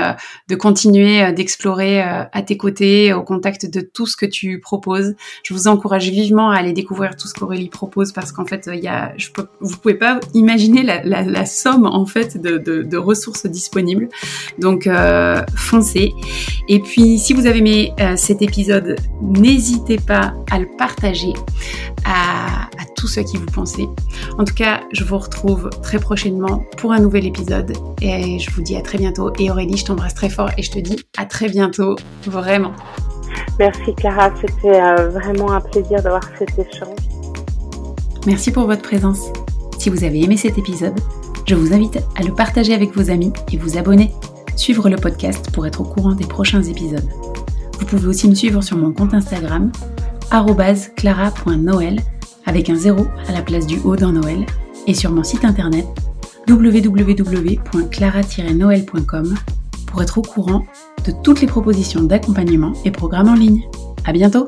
de continuer d'explorer à tes côtés, au contact de tout ce que tu proposes. Je vous encourage vivement à aller découvrir tout ce qu'Aurélie propose parce qu'en fait, il y a, vous pouvez pas imaginer la, la, la somme en fait de, de, de ressources disponibles. Donc, foncez. Et puis, si vous avez aimé cet épisode, n'hésitez pas à le partager, à à tous ceux qui vous pensez. En tout cas, je vous retrouve très prochainement pour un nouvel épisode et je vous dis à très bientôt. Et Aurélie, je t'embrasse très fort et je te dis à très bientôt, vraiment. Merci Clara, c'était euh, vraiment un plaisir d'avoir cet échange. Merci pour votre présence. Si vous avez aimé cet épisode, je vous invite à le partager avec vos amis et vous abonner. Suivre le podcast pour être au courant des prochains épisodes. Vous pouvez aussi me suivre sur mon compte Instagram, clara.noël avec un zéro à la place du O dans Noël, et sur mon site internet www.clara-noël.com pour être au courant de toutes les propositions d'accompagnement et programmes en ligne. À bientôt!